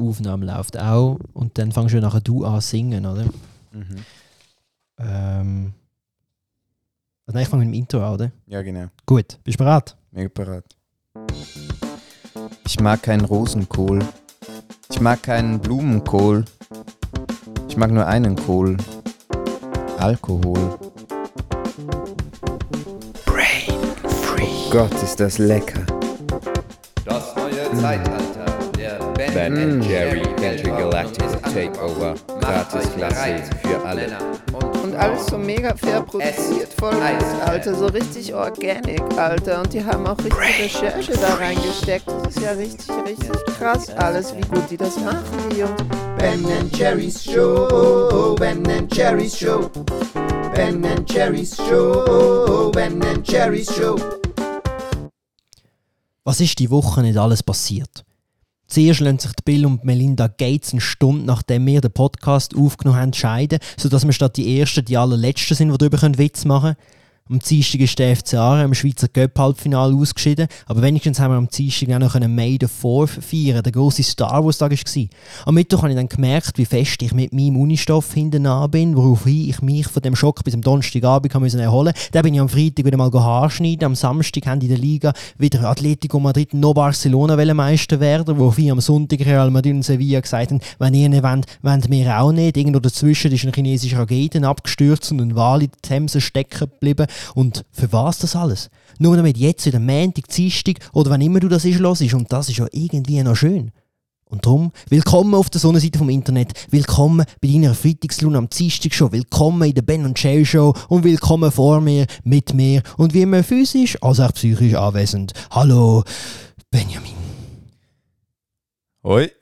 Aufnahme läuft auch und dann fangst du nachher du an zu singen, oder? Mhm. Ähm, also nein, ich fange mit dem Intro an, oder? Ja, genau. Gut, bist du bereit? Mega parat. Ich mag keinen Rosenkohl. Ich mag keinen Blumenkohl. Ich mag nur einen Kohl. Alkohol. Brain Free. Oh Gott, ist das lecker. Das neue Zeitalter Ben, Ben and Jerry Intergalactic Intergalactic Takeover. Gratis Gratisklasse für alle. Und alles so mega fair produziert, voll gut, Alter, so richtig organic, Alter. Und die haben auch richtig Recherche da reingesteckt. Das ist ja richtig, richtig krass alles, wie gut die das machen, die Jungs. Ben Jerry's Show, Ben Jerry's Show, Ben Jerry's Show, Ben Jerry's Show. Was ist die Woche nicht alles passiert? Zuerst lassen sich Bill und Melinda Gates eine Stunde nachdem wir den Podcast aufgenommen haben, scheiden, sodass wir statt die Ersten die Allerletzten sind, die darüber Witz machen können. Am Dienstag ist der FC Aarau im Schweizer Cup-Halbfinale ausgeschieden, aber wenigstens haben wir am Dienstag auch noch einen May the 4th feiern, der grosse Star Wars-Tag war. Am Mittwoch habe ich dann gemerkt, wie fest ich mit meinem Unistoff hinten an bin, woraufhin ich mich von dem Schock bis am Donnerstagabend müssen erholen Dann bin ich am Freitag wieder mal Haarschneiden. Am Samstag haben in der Liga wieder Atletico Madrid noch Barcelona Meister werden, woraufhin am Sonntag Real Madrid und Sevilla gesagt haben, wenn ihr nicht wollt, wollen wir auch nicht. Irgendwo dazwischen ist ein chinesischer Raketen abgestürzt und ein Wal in der Themse stecken geblieben. Und für was das alles? Nur damit jetzt wieder Montag, Dienstag oder wann immer du das ist, los ist. Und das ist ja irgendwie noch schön. Und darum, willkommen auf der Sonnenseite vom Internet, willkommen bei deiner Freitagslune am Dienstag schon, willkommen in der Ben und Jerry Show und willkommen vor mir, mit mir und wie immer physisch als auch psychisch anwesend. Hallo, Benjamin. Hoi.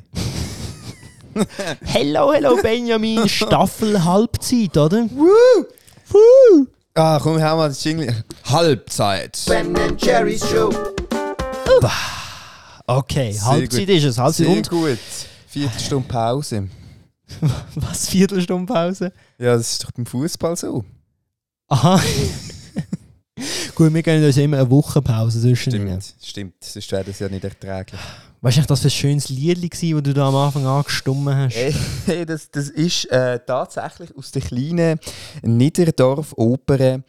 Hello, hello Benjamin, Staffel Halbzeit, oder? Ah, komm, hau mal das Jingle. Halbzeit. Ben Jerry's Show. Okay, Sehr Halbzeit gut. ist es, Halbzeit Sehr und gut. Viertelstunde Pause. was, Viertelstunde Pause? Ja, das ist doch beim Fußball so. Aha. Gut, wir gehen uns immer eine Woche Pause zwischen. Stimmt, stimmt. Sonst wäre das ja nicht erträglich. Weißt du, das für ein schönes Lied war, das du da am Anfang angestummen hast? Hey, das, das ist äh, tatsächlich aus der kleinen Niederdorf-Oper.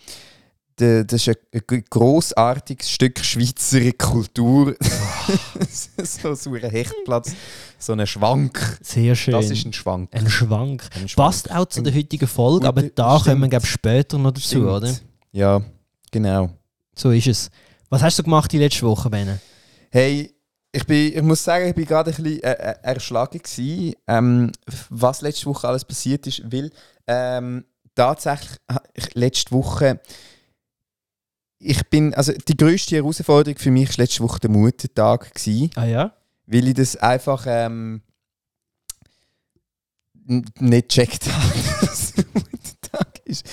Der- Das ist ein, grossartiges Stück Schweizer Kultur. so, so ein Hechtplatz, so ein Schwank. Sehr schön. Das ist ein Schwank. ein Schwank. Ein Schwank. Passt auch zu der heutigen Folge, aber da stimmt. kommen wir glaub, später noch dazu, Stimmt. oder? Ja, genau. So ist es. Was hast du gemacht die letzte Woche, Benne? Hey, ich, bin, ich muss sagen, ich bin gerade ein bisschen äh, äh, erschlagen gewesen, ähm, was letzte Woche alles passiert ist, weil ähm, tatsächlich ich, letzte Woche ich bin, also die grösste Herausforderung für mich war letzte Woche der Muttertag gewesen, Ah ja? weil ich das einfach ähm, nicht gecheckt habe, dass es Muttertag ist.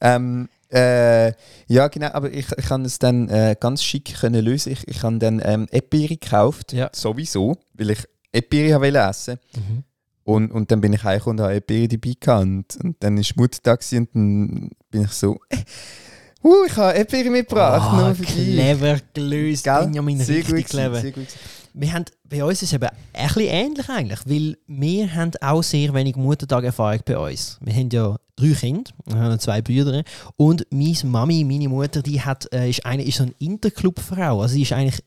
Ähm, äh, ja, genau, aber ich, ich kann es dann äh, ganz schick können lösen. Ich, ich habe dann ähm, Epiri gekauft, Ja. sowieso, weil ich Epiri habe wollte essen Mhm. und, und dann bin ich heimgekommen und habe Epiri dabei gehabt. Und, und dann ist Muttertag gewesen und dann bin ich so, uh, ich habe Epiri mitgebracht, dich. clever gelöst, Gell? Benjamin, Sehr richtig gut clever. sehr gut. Wir haben, bei uns ist es eben ein bisschen ähnlich eigentlich, weil wir haben auch sehr wenig Muttertag-Erfahrung bei uns. Wir haben ja drei Kinder, wir haben zwei Brüder und meine Mami, meine Mutter, die hat, äh, ist, eine, ist so eine Interclub-Frau, also sie ist eigentlich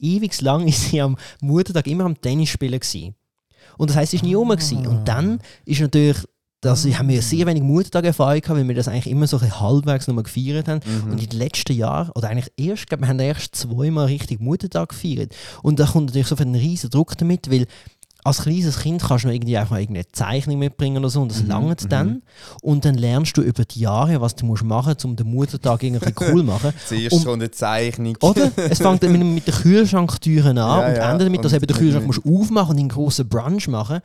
ewig lang ist sie am Muttertag immer am Tennis spielen gewesen. Und das heisst, sie ist nie rum gewesen. Und dann ist natürlich, das haben wir sehr wenig Muttertag-Erfahrung gehabt, weil wir das eigentlich immer so ein halbwegs nochmal gefeiert haben. Mhm. Und in den letzten Jahren, oder eigentlich erst, ich glaube, wir haben erst zweimal richtig Muttertag gefeiert. Und da kommt natürlich so ein riesen Druck damit, weil als kleines Kind kannst du noch irgendwie auch mal irgendeine Zeichnung mitbringen oder so und das Mhm, langt mhm. dann. Und dann lernst du über die Jahre, was du musst machen musst, um den Muttertag irgendwie cool zu machen. Zuerst Und- so eine Zeichnung. Oder? Es fängt mit, mit den Kühlschranktüren an Ja, und endet damit, dass eben den Kühlschrank musst aufmachen und einen grossen Brunch machen.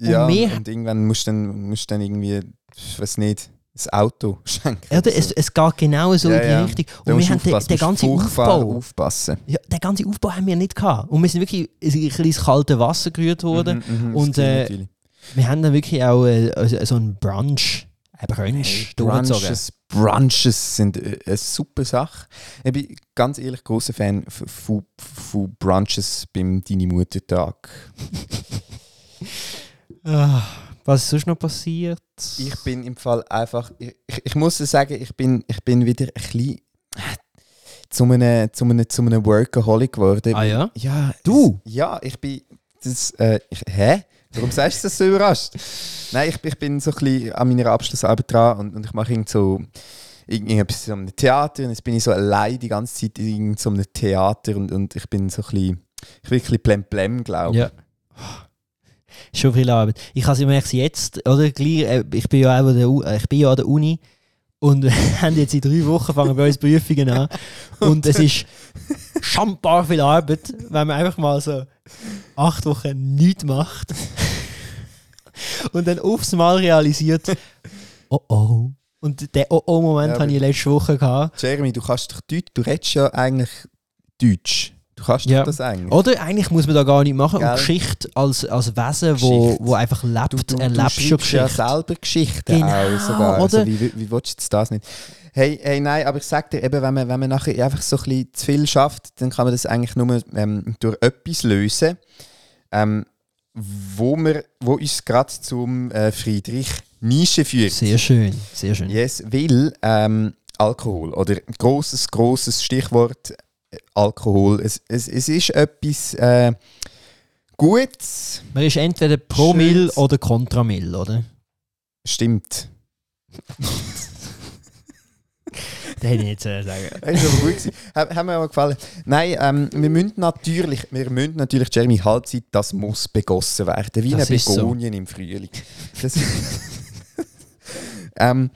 Ja, Und und, irgendwann musst du dann, musst dann irgendwie, ich weiß nicht, ein Auto schenken. Ja, oder es, so. es geht genau so Ja, in die ja. Richtung. Und wir haben den, den ganzen Aufbau. aufpassen. Ja, den ganzen Aufbau haben wir nicht gehabt. Und wir sind wirklich in ein kleines kaltes Wasser gerührt worden. Mhm, mhm, Und, das äh. Wir haben dann wirklich auch äh, also so einen Brunch, ein Brunch. Brunches, Brunches sind äh, eine super Sache. Ich bin ganz ehrlich großer Fan von Brunches beim Deine Muttertag. Ah, was ist sonst noch passiert? Ich bin im Fall einfach, ich, ich, muss sagen, ich bin, ich bin wieder ein bisschen zu einem, zu einem, zu einem Workaholic geworden. Ah ja? Ja. Du? Es, ja, ich bin, das, äh, ich, hä? Warum sagst du das so überrascht? Nein, ich, ich bin so ein bisschen an meiner Abschlussarbeit dran und, und ich mache irgend so irgendetwas in einem Theater und jetzt bin ich so allein die ganze Zeit in so einem Theater und, und ich bin so ein bisschen, ich bin ein bisschen blem glaube ich. Ja. Schon viel Arbeit. Ich habe es jetzt, oder? Gleich, äh, ich bin ja auch an der, äh, ich bin ja an der Uni und haben jetzt in drei Wochen fangen bei uns Prüfungen an. Und es ist schambar viel Arbeit, wenn man einfach mal so acht Wochen nichts macht und dann aufs Mal realisiert, oh oh. Und den oh oh Moment Ja, hatte ich letzte Woche gehabt. Jeremy, du kannst doch Deutsch, du redest ja eigentlich Deutsch. Du kannst Ja. das eigentlich. Oder eigentlich muss man da gar nicht machen. Gell? Und Geschichte als, als Wesen, wo, Geschichte. wo einfach lebt, Du, du, du erlebst schon schreibst ja Geschichte. selber Geschichten Genau, auch sogar. oder? Also, wie, wie, wie willst du das nicht? Hey, hey, nein, aber ich sag dir eben, wenn man, wenn man nachher einfach so ein bisschen zu viel schafft, dann kann man das eigentlich nur ähm, durch etwas lösen, ähm, wo, wir, wo uns gerade zum äh, Friedrich Nietzsche führt. Sehr schön, sehr schön. Yes, weil ähm, Alkohol oder großes großes Stichwort Alkohol. Es, es, es ist etwas äh, Gutes, Man ist entweder pro Mill Schönes. oder kontra Mill, oder? stimmt. Das hätte ich äh, sagen. Das ist aber gut gewesen. Hat, mir aber gefallen. Nein, ähm, wir müssen natürlich, wir müssen natürlich, Jeremy, Halbzeit, das muss begossen werden, wie Das eine ist so. Begonien im Frühling. Das ähm,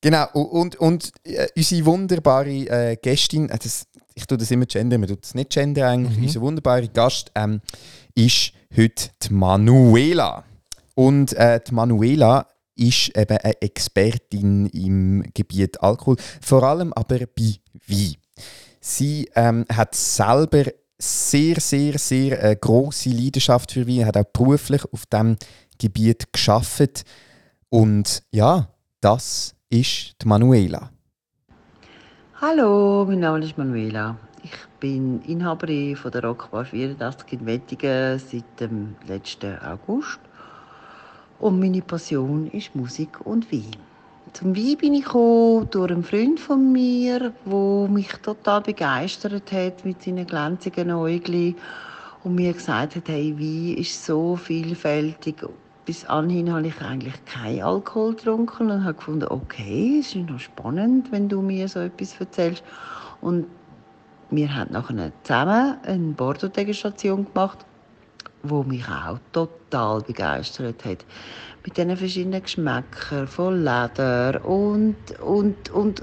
genau, und, und äh, unsere wunderbare äh, Gästin, äh, das, ich tue das immer gendern, man tut das nicht gendern eigentlich, Mhm. unser wunderbare Gast ähm, ist heute die Manuela. Und äh, die Manuela ist eben eine Expertin im Gebiet Alkohol, vor allem aber bei Wein. Sie ähm, hat selber sehr, sehr, sehr äh, große Leidenschaft für Wein, hat auch beruflich auf diesem Gebiet geschafft. Und ja, das ist die Manuela. Hallo, mein Name ist Manuela. Ich bin Inhaberin von der Rockbar 84 in Wettingen seit dem letzten August. Und meine Passion ist Musik und Wein. Zum Wein bin ich gekommen durch einen Freund von mir, der mich total begeistert hat mit seinen glänzigen Äuglein und mir gesagt hat, hey, Wein ist so vielfältig. Bis anhin habe ich eigentlich keinen Alkohol getrunken und habe gefunden, okay, es ist noch spannend, wenn du mir so etwas erzählst. Und wir haben nachher zusammen eine Bordeaux-Degustation gemacht, wo mich auch total begeistert hat. Mit diesen verschiedenen Geschmäckern von Leder und, und, und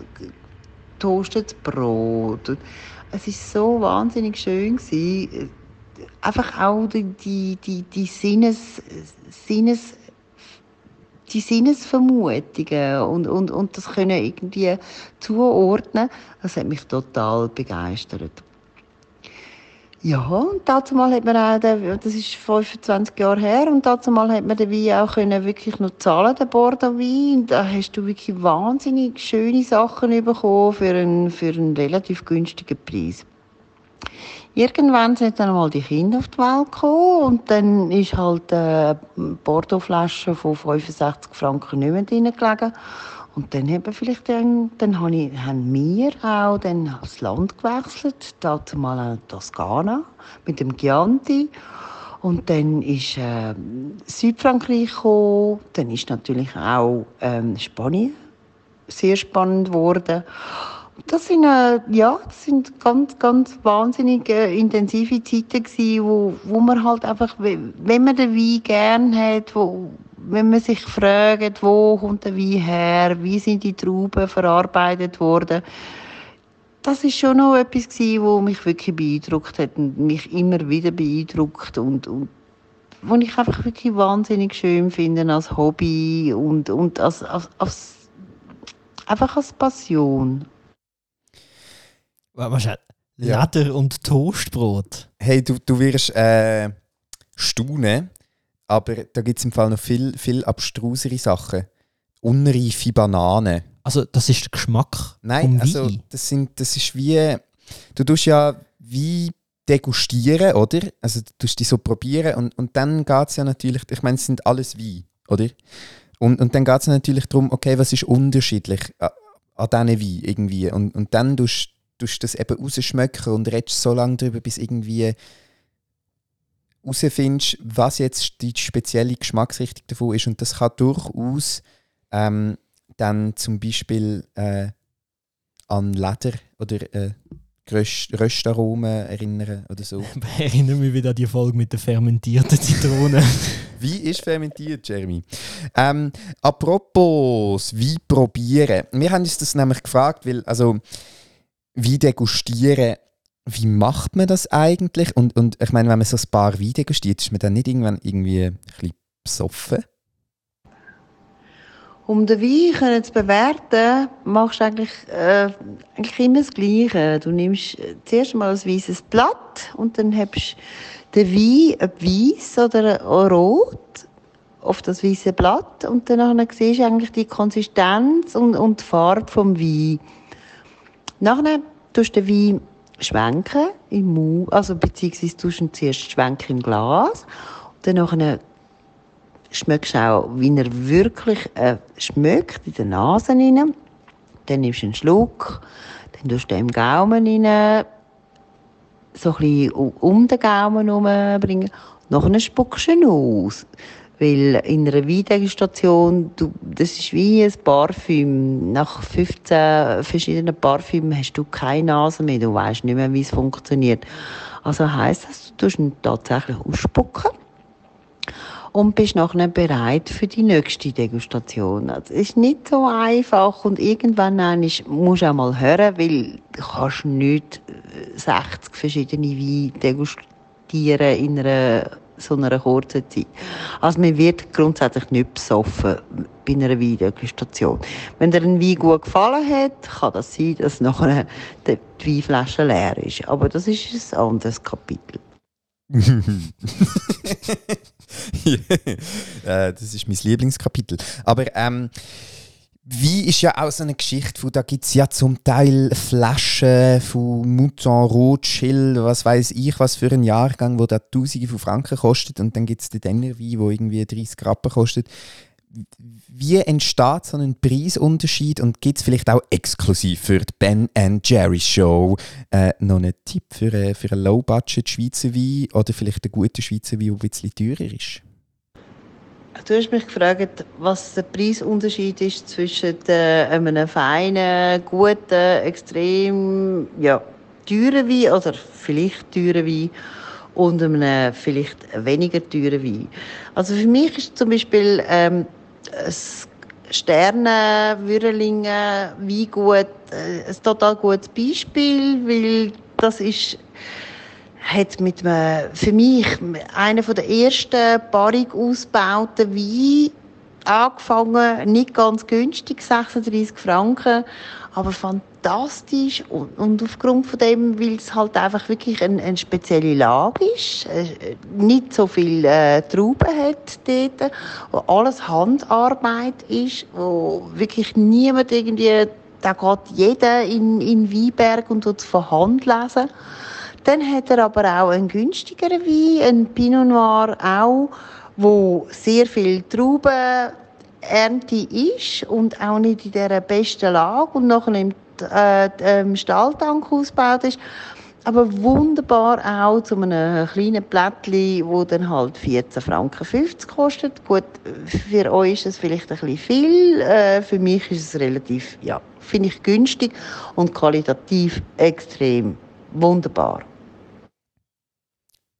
toastetes Brot. Es war so wahnsinnig schön. Einfach auch die, die, die, Sinnes, Sinnes die Sinnesvermutungen und, und, und das können irgendwie zuordnen, das hat mich total begeistert. Ja, und dazu mal hat man auch, den, das ist 25 Jahre her, und dazu mal hat man den Wein auch können wirklich noch zahlen, den Bordeaux Wein. Da hast du wirklich wahnsinnig schöne Sachen bekommen für einen, für einen relativ günstigen Preis. Irgendwann sind dann mal die Kinder auf die Welt gekommen und dann ist halt eine Bordeaux-Flasche von 65 Franken nicht mehr drin gelegen. Und dann haben vielleicht dann, dann habe ich, haben wir auch dann das Land gewechselt, dazu mal an Toskana mit dem Chianti. Und dann ist äh, Südfrankreich gekommen, dann ist natürlich auch ähm, Spanien sehr spannend geworden. Das sind, äh, ja, das sind ganz, ganz wahnsinnig äh, intensive Zeiten gewesen, wo, wo man halt einfach, we- wenn man den Wein gern hat, wo, wenn man sich fragt, wo kommt der Wein her, wie sind die Trauben verarbeitet worden, das ist schon noch etwas gewesen, wo mich wirklich beeindruckt hat und mich immer wieder beeindruckt und, und wo ich einfach wirklich wahnsinnig schön finde als Hobby und, und als, als, als einfach als Passion. Was ist Ja. Leder und Toastbrot. Hey, du, du wirst äh, staunen, aber da gibt es im Fall noch viel, viel abstrusere Sachen. Unreife Bananen. Also, das ist der Geschmack Nein, also das, sind, das ist wie. Du tust ja wie degustieren, oder? Also du tust die so probieren und, und dann geht es ja natürlich, ich meine, es sind alles Wein, oder? Und, und dann geht es natürlich darum, okay, was ist unterschiedlich an, an diesen Wein irgendwie? Und, und dann tust du das eben rausschmecken und redest so lange darüber, bis irgendwie herausfindest, was jetzt die spezielle Geschmacksrichtung davon ist. Und das kann durchaus ähm, dann zum Beispiel äh, an Leder oder äh, Röst Röstaromen erinnern oder so. Erinnere mich wieder an die Folge mit der fermentierten Zitrone. Wie ist fermentiert, Jeremy? Ähm, apropos Wein probieren. Wir haben uns das nämlich gefragt, weil, also, Wein degustieren, wie macht man das eigentlich? Und, und ich meine, wenn man so ein paar Wein degustiert, ist man dann nicht irgendwann irgendwie ein bisschen besoffen? Um den Wein zu bewerten, machst du eigentlich, äh, eigentlich immer das Gleiche. Du nimmst äh, zuerst mal ein weißes Blatt und dann hast du den Wein, ob weiß oder rot, auf das weiße Blatt und dann siehst du eigentlich die Konsistenz und, und die Farbe vom Wein. Nachher tust du den Wein schwenken im Mund, also beziehungsweise tust du ihn zuerst schwenken im Glas und dann schmeckst auch, wie er wirklich äh, schmeckt in der Nase rein. Dann nimmst du einen Schluck, dann tust du den im Gaumen rein, so ein bisschen um den Gaumen herumbringen. Nachher spuckst du ihn aus. Weil in einer Weindegustation, du, das ist wie ein Parfüm. Nach 15 verschiedenen Parfümen hast du keine Nase mehr. Du weißt nicht mehr, wie es funktioniert. Also heisst das, du tust ihn tatsächlich ausspucken und bist nachher bereit für die nächste Degustation. Es ist nicht so einfach und irgendwann musst du auch mal hören, weil du kannst nicht 60 äh, verschiedene Weine degustieren in einer so einer kurzen Zeit. Also man wird grundsätzlich nicht besoffen bei einer Weindegustation. Wenn dir ein Wein gut gefallen hat, kann das sein, dass nachher die Weinflasche leer ist. Aber das ist ein anderes Kapitel. äh, das ist mein Lieblingskapitel. Aber ähm, wie ist ja auch so eine Geschichte, von, da gibt es ja zum Teil Flaschen von Mouton Rothschild, was weiß ich, was für einen Jahrgang, wo da Tausende von Franken kostet und dann gibt es den Denner Wein, wo irgendwie 30 Rappen kostet. Wie entsteht so ein Preisunterschied und gibt es vielleicht auch exklusiv für die Ben Jerry Show äh, noch einen Tipp für, äh, für einen Low-Budget Schweizer Wein oder vielleicht einen guten Schweizer Wein, der ein bisschen teurer ist? Du hast mich gefragt, was der Preisunterschied ist zwischen äh, einem feinen, guten, extrem ja, teuren Wein oder vielleicht teuren Wein und einem vielleicht weniger teuren Wein. Also für mich ist zum Beispiel ähm, Sterne, Würrelingen, Weingut äh, ein total gutes Beispiel, weil das ist hat mit einem, für mich einer der ersten Paarung ausgebauten Wein angefangen, nicht ganz günstig, 36 Franken, aber fantastisch. Und, und aufgrund von dem, weil es halt einfach wirklich eine, eine spezielle Lage ist, äh, nicht so viel äh, Trauben hat dort, wo alles Handarbeit ist, wo wirklich niemand irgendwie, da geht jeder in, in Weinberg und tut es von Hand lesen. Dann hat er aber auch einen günstigeren Wein, einen Pinot Noir auch, wo sehr viel Traubenernte ist und auch nicht in der besten Lage und nachher im äh, im Stahltank ausgebaut ist. Aber wunderbar auch zu einem kleinen Plättchen, wo dann halt 14,50 Franken kostet. Gut, für euch ist es vielleicht ein bisschen viel. Äh, für mich ist es relativ, ja, finde ich günstig und qualitativ extrem wunderbar.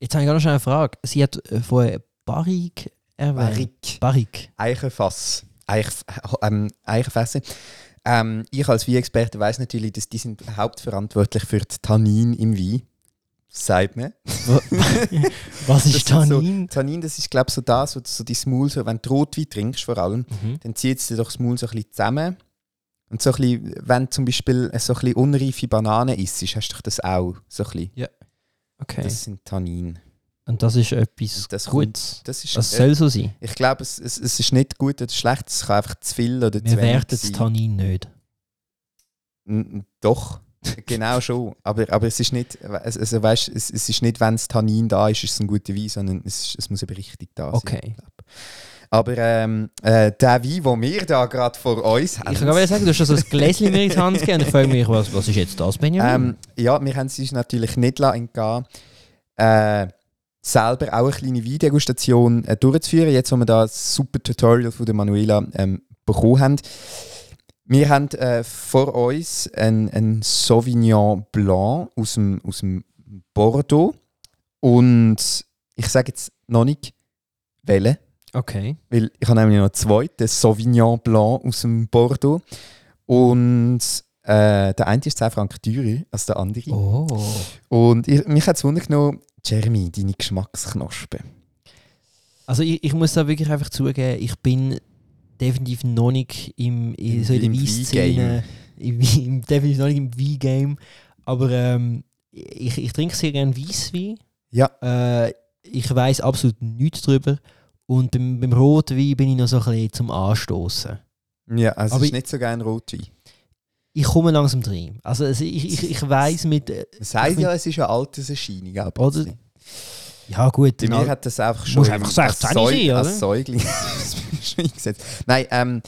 Jetzt habe ich noch eine Frage. Sie hat äh, vorher Barrique erwähnt. Barrique. Barrique. Eichenfass. Eich, ähm, Eichenfässer. Ähm, ich als Weinexperte weiß natürlich, dass die sind hauptverantwortlich für die Tannin im Wein. Sagt man. Was ist Tannin? So, Tannin, das ist glaube ich so das, so, so die Maul, so, wenn du Rotwein trinkst vor allem, Mhm. dann zieht es dir doch das Maul so ein bisschen zusammen. Und so ein bisschen, wenn du zum Beispiel so ein bisschen unreife Banane isst, hast du doch das auch so ein bisschen. Okay. Das sind Tannin. Und das ist etwas das Gutes. Das ist, Das soll so sein. ich glaube, es, es, es ist nicht gut oder schlecht, es kann einfach zu viel oder zu Wir wenig werten das. Tannin nicht. N- Doch. Genau schon. Aber, aber es ist nicht, also, weißt, es, es ist nicht, wenn das Tannin da ist, ist es ein guter Wein, sondern es, es muss eben richtig da sein. Okay. Aber ähm, äh, der Wein, den wir da gerade vor uns haben. Ich kann gerade sagen, du hast so ein Gläschen mir in die Hand gegeben und ich frage mich, was, was ist jetzt das, Benjamin? Ähm, ja, wir haben es uns natürlich nicht entgehen, äh, selber auch eine kleine Weindegustation äh, durchzuführen. Jetzt, wo wir da das super Tutorial von der Manuela ähm, bekommen haben. Wir haben äh, vor uns einen, einen Sauvignon Blanc aus dem, aus dem Bordeaux. Und ich sage jetzt noch nicht welchen, okay. weil ich habe nämlich noch einen zweiten Sauvignon Blanc aus dem Bordeaux. Und äh, der eine ist 10 Franken teurer als der andere. Oh. Und ich, mich hat es Wunder genommen, Jeremy, deine Geschmacksknospe. Also ich, ich muss da wirklich einfach zugeben, ich bin definitiv noch nicht im, in, so in der im Weisszene, im, im, definitiv noch nicht im Wein-Game, aber ähm, ich, ich trinke sehr gerne Weisswein. Ja. Äh, ich weiß absolut nichts drüber und beim, beim Rotwein bin ich noch so ein bisschen zum Anstoßen. Ja, also Aber ist ich- nicht so gerne Rotwein. Ich komme langsam rein. Also ich, ich, ich weiß mit... äh, Man sagt ich ja, es ist eine Alterserscheinung. ein Oder? Ja gut, Bei mir hat das einfach schon Muss einfach als 16 Säug- sein, oder? als Säugling eingesetzt. Nein, ähm,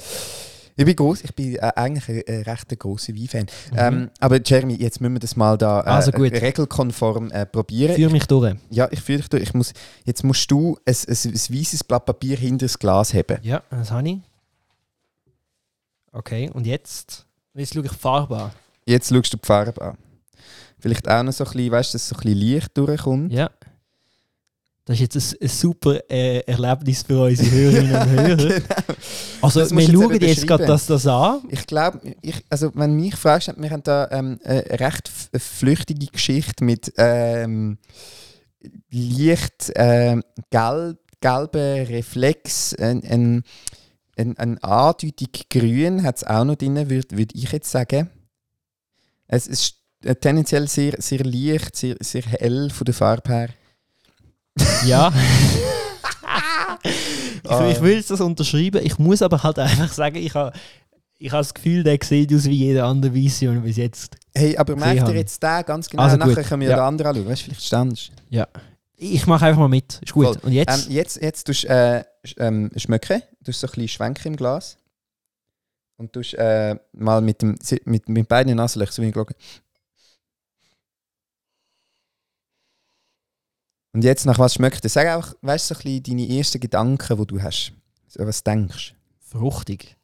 ich bin groß, ich bin äh, eigentlich ein, ein recht grosser Wein-Fan. Ähm, aber Jeremy, jetzt müssen wir das mal da äh, Mhm. Also regelkonform äh, probieren. führe mich durch. Ja, ich fühle dich durch. Ich muss, jetzt musst du ein, ein, ein weißes Blatt Papier hinter das Glas haben. Ja, das habe ich. Okay, und jetzt? Jetzt schaue ich Farbe an. Jetzt schaust du die Farbe an. Vielleicht auch noch so ein bisschen, weißt du, dass so ein bisschen Licht durchkommt. Ja. Das ist jetzt ein, ein super äh, Erlebnis für unsere Hörerinnen und Hörer. Also, Das wir jetzt schauen jetzt gerade das, das an. Ich glaube, also wenn du mich fragst, wir haben da ähm, eine recht flüchtige Geschichte mit ähm, leicht ähm, gelb, gelben Reflex, ein, ein, ein, ein andeutig grün hat es auch noch drin, würde würd ich jetzt sagen. Es ist äh, tendenziell sehr, sehr leicht, sehr, sehr hell von der Farbe her. Ja. ich, ich will das unterschreiben. Ich muss aber halt einfach sagen, ich habe ich ha das Gefühl, der sieht aus wie jeder andere ich bis jetzt. Hey, aber merkt ihr jetzt den ganz genau? Also Nachher gut, können wir ja. den anderen anschauen. Weißt du, vielleicht standest Ja. Ich mache einfach mal mit. Ist gut. Voll. Und jetzt? Ähm, jetzt, jetzt tust du äh, sch- ähm, schmecken, du so ein bisschen schwenken im Glas. Und tust äh, mal mit, dem, mit, mit beiden Nasenlöchern so wie ich schaue. Und jetzt nach was schmeckt es? Sag einfach, weißt du, so ein bisschen deine ersten Gedanken, die du hast. So, was denkst Fruchtig.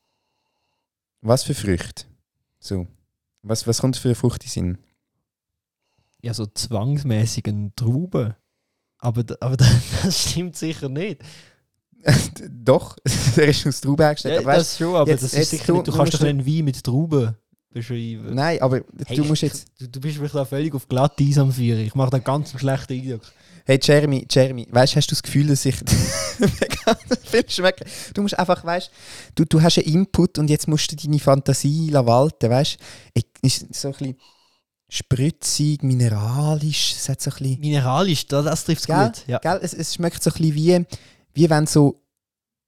Was für Früchte? So. Was, was kommt für eine Frucht in Sinn? Ja, so zwangsmäßig eine Traube. Aber, aber das stimmt sicher nicht. Doch, er ist aus Trauben hergestellt. Ja, aber weißt, das schon, aber jetzt- das jetzt ist sicher du- nicht. Du kannst doch einen Wein mit Trauben beschreiben. nein, aber Hey, du musst jetzt. Du, du bist wirklich da völlig auf glatt Eis am Führen. Ich mache da ganz einen schlechten Eindruck. Hey Jeremy, Jeremy, weißt, hast du das Gefühl, dass ich viel schmecke? Du musst einfach, weißt, du, du hast einen Input und jetzt musst du deine Fantasie walten, weißt? Ich- Ist so ein bisschen spritzig, mineralisch, es hat so ein bisschen, Mineralisch, das, das trifft es gut. Ja. gell? Es, es schmeckt so ein bisschen wie, wie wenn so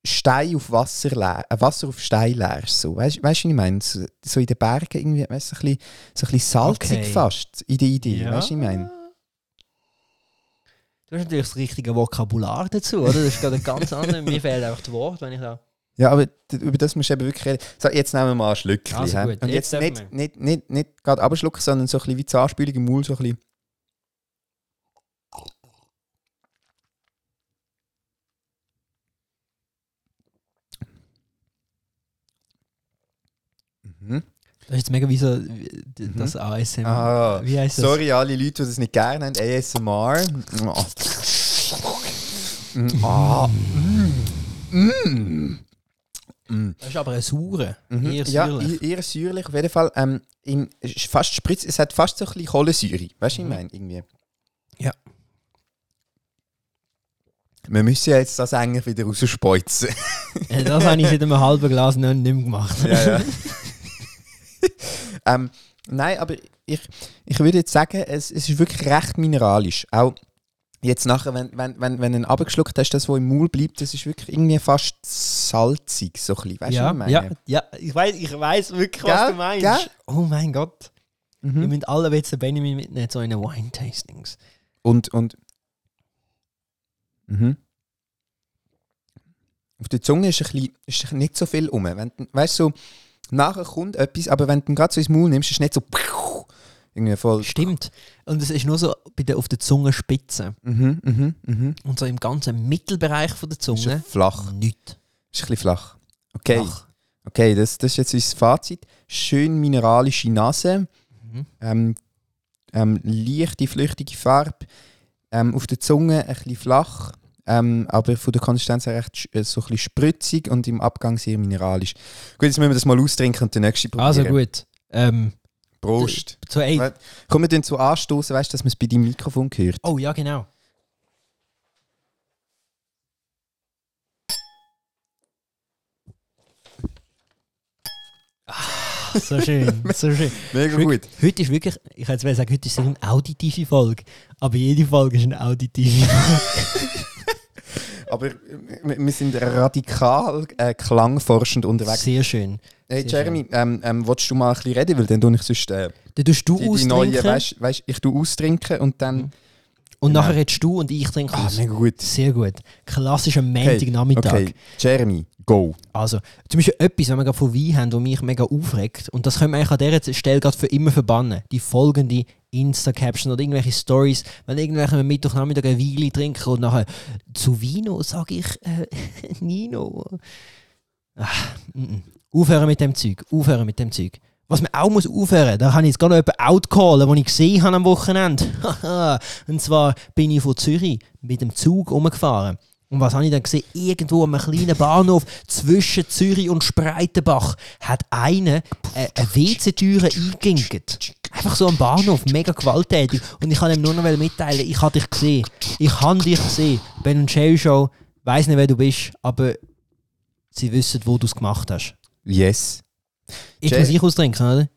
Stein auf Wasser leer, äh, Wasser auf Stein leerst, so, weißt, du, was ich meine? So, so in den Bergen irgendwie, weißt, so ein bisschen, so ein bisschen salzig Okay. fast in der Idee, Ja. weißt du, was ich meine? Du hast natürlich das richtige Vokabular dazu, oder? Das ist gerade ein ganz anderes. Mir fehlt einfach das Wort, wenn ich da. Ja, aber über das musst du eben wirklich reden. So, jetzt nehmen wir mal ein Schlückchen. Also gut, Und jetzt jetzt, dürfen nicht, nicht, nicht, nicht gerade abschlucken, sondern so ein bisschen wie Zahnspülung im Mund, so ein bisschen. Mhm. Das ist jetzt mega wie so d- das ASMR. Ah, Wie heißt das? Sorry, alle Leute, die das nicht gerne haben. ASMR. Mm, ah, mm, mm. Mm. Das ist aber eine saure. Mhm. Eher ja, säuerlich. eher, eher säuerlich. Auf jeden Fall. Ähm, im, fast spritz, es hat fast so ein bisschen Kohlensäure. Weißt du, was ich Mhm. meine? Irgendwie. Ja. Wir müssen ja jetzt das eigentlich wieder rausspeuzen. Äh, Das habe ich seit einem halben Glas noch nicht mehr gemacht. ja, ja. ähm, nein, aber ich, ich würde jetzt sagen, es, es ist wirklich recht mineralisch. Auch jetzt nachher, wenn, wenn, wenn, wenn du ihn abgeschluckt hast, das, was im Maul bleibt, das ist wirklich irgendwie fast salzig. So ein bisschen. Weißt du, was ja, ich meine? ja, ja, ich weiß, ich weiß wirklich, was Gell? du meinst. Gell? Oh mein Gott. Mhm. Wir müssen alle jetzt den Benjamin mitnehmen zu einem Wine-Tastings. Und, und. Mhm. Auf der Zunge ist, ein bisschen, ist nicht so viel um. Wenn, weißt du, so, nachher kommt etwas, aber wenn du ihn gerade so ins Maul nimmst, ist es nicht so. Irgendwie voll. Stimmt. Und es ist nur so bei der, auf der Zungenspitze. Mhm, mhm, mhm. Und so im ganzen Mittelbereich von der Ist Zunge. flach. Nichts. Ist ein bisschen flach. Okay, Ach. okay das, das ist jetzt unser Fazit. Schön mineralische Nase. Mhm. Ähm, ähm, leichte, flüchtige Farbe. Ähm, auf der Zunge ein bisschen flach. Ähm, aber von der Konsistenz her recht äh, so ein bisschen spritzig und im Abgang sehr mineralisch. Gut, jetzt müssen wir das mal austrinken und den nächsten probieren. Also gut. Ähm, Prost. so, ey. Kommen wir dann zu anstoßen, weißt du, dass man es bei deinem Mikrofon hört? Oh ja, genau. Ah, so schön, so schön. Mega gut. Heute ist wirklich, ich hätte sagen, heute ist eine auditive Folge. Aber jede Folge ist eine auditive Folge. Aber äh, wir sind radikal äh, klangforschend unterwegs. Sehr schön. Hey Sehr Jeremy, ähm, ähm, willst du mal ein bisschen reden? Weil dann tue ich sonst äh, Dann tust du die, die neue, weißt, weißt, ich tue austrinken und dann... und genau. nachher redest du und ich trinke Ah, aus. mega gut. Sehr gut. Klassischer Montagnachmittag. Okay, Jeremy, go. Also, zum Beispiel etwas, wenn wir gerade von Wein haben, was mich mega aufregt, und das können wir eigentlich an dieser Stelle gerade für immer verbannen, die folgende Insta-Caption oder irgendwelche Stories, wenn irgendwelche am Mittwochnachmittag ein Wein trinken und nachher zu Vino sage ich äh, Nino. Ach, mm, mm. Aufhören mit dem Zeug, aufhören mit dem Zeug. Was man auch muss aufhören, da kann ich jetzt gar noch jemanden outcallen, den ich gesehen habe am Wochenende. Und zwar bin ich von Zürich mit dem Zug umgefahren. Und was habe ich dann gesehen? Irgendwo am kleinen Bahnhof zwischen Zürich und Spreitenbach hat einer äh, eine WC-Türe eingeginkt. Einfach so am Bahnhof, mega gewalttätig. Und ich kann ihm nur noch mitteilen, ich habe dich gesehen. Ich habe dich gesehen. Ben und Jerry Show, weiß nicht, wer du bist, aber sie wissen, wo du es gemacht hast. Yes. Jay- muss ich austrinken, oder?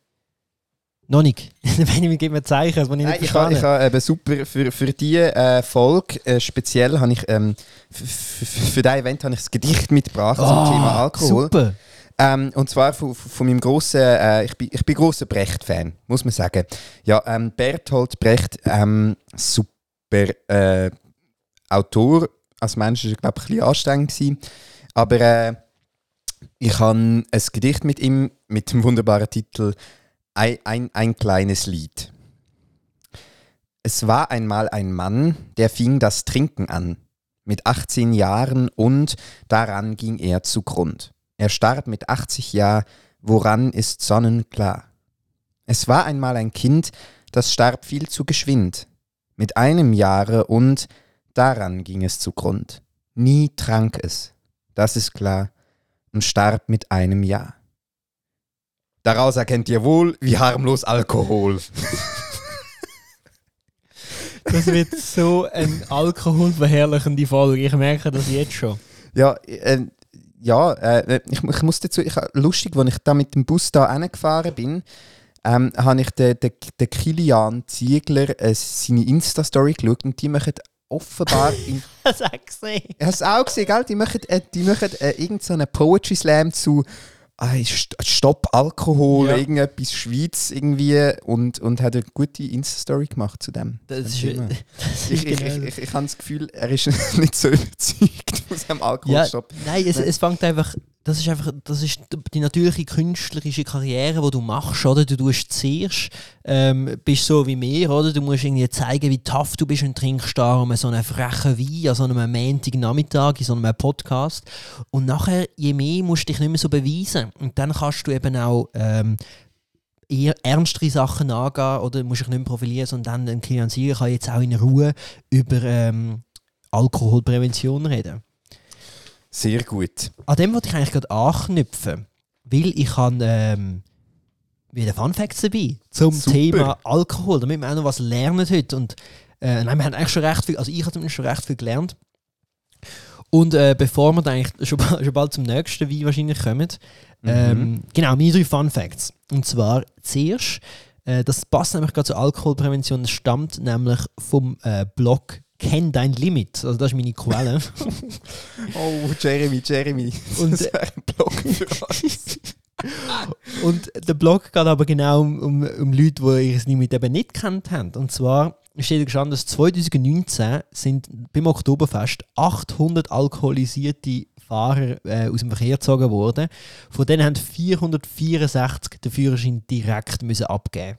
Noch nicht. Benjamin gibt mir Zeichen, das ich nicht Nein, ich habe ich ha eben super für, für diese äh, Folge äh, speziell habe ich ähm, für dieses Event habe ich das Gedicht mitgebracht zum Thema Alkohol. Ah, Super. Ähm, und zwar von, von meinem grossen, äh, ich bin, ich bin grosser Brecht-Fan, muss man sagen. Ja, ähm, Berthold Brecht, ähm, super äh, Autor. Als Mensch war er, glaube ich, ein bisschen anstrengend. Gewesen. Aber äh, ich habe ein Gedicht mit ihm mit dem wunderbaren Titel ein, ein, ein kleines Lied. Es war einmal ein Mann, der fing das Trinken an. Mit 18 Jahren und daran ging er zugrund. Er starb mit 80 Jahren, woran ist sonnenklar. Es war einmal ein Kind, das starb viel zu geschwind. Mit einem Jahre und daran ging es zugrund. Nie trank es, das ist klar, und starb mit einem Jahr. Daraus erkennt ihr wohl, wie harmlos Alkohol. Das wird so eine alkoholverherrlichende Folge. Ich merke das jetzt schon. Ja, äh, ja äh, ich, ich muss dazu, ich, lustig, als ich da mit dem Bus da hingefahren bin, ähm, habe ich den, den, den Kilian Ziegler äh, seine Insta-Story geschaut und die machen offenbar, in, Das ich gesehen. hast du auch gesehen, gell? Die machen, äh, die machen äh, irgendeinen so Poetry Slam zu Stopp Alkohol, Ja. irgendetwas Schweiz irgendwie und, und hat eine gute Insta-Story gemacht zu dem. Das ist, das Ich, ich, genau ich, ich, ich habe das Gefühl, er ist nicht so überzeugt von seinem Ja, Alkoholstopp. nein, es, es fängt einfach. Das ist einfach das ist die natürliche künstlerische Karriere, die du machst, oder? Du tust zuerst, ähm, bist so wie wir, oder? Du musst irgendwie zeigen, wie tough du bist und trinkst da um so einen frechen Wein an so einem Montagnachmittag in so einem Podcast. Und nachher, je mehr musst du dich nicht mehr so beweisen. Und dann kannst du eben auch ähm, eher ernstere Sachen angehen oder musst dich nicht mehr profilieren, sondern dann ein Kilian Sieger kann jetzt auch in Ruhe über ähm, Alkoholprävention reden. Sehr gut. An dem wollte ich eigentlich gerade anknüpfen, weil ich habe ähm, wieder Fun Facts dabei zum Super. Thema Alkohol, damit wir auch noch was lernen heute. Und äh, nein, wir haben eigentlich schon recht viel, also ich habe zumindest schon recht viel gelernt. Und äh, bevor wir dann eigentlich schon, schon bald zum nächsten Wein wahrscheinlich kommen, ähm, genau, meine drei Fun Facts. Und zwar zuerst, äh, das passt nämlich gerade zur Alkoholprävention, das stammt nämlich vom äh, Blog Kenn dein Limit. Also das ist meine Quelle. Oh, Jeremy, Jeremy. Und, das wäre ein Blog für uns. Und der Blog geht aber genau um, um, um Leute, die ihres Limit eben nicht kennt haben. Und zwar steht gestanden, dass 2019 sind beim Oktoberfest 800 alkoholisierte Fahrer äh, aus dem Verkehr gezogen worden. Von denen haben 464 den Führerschein direkt müssen abgeben.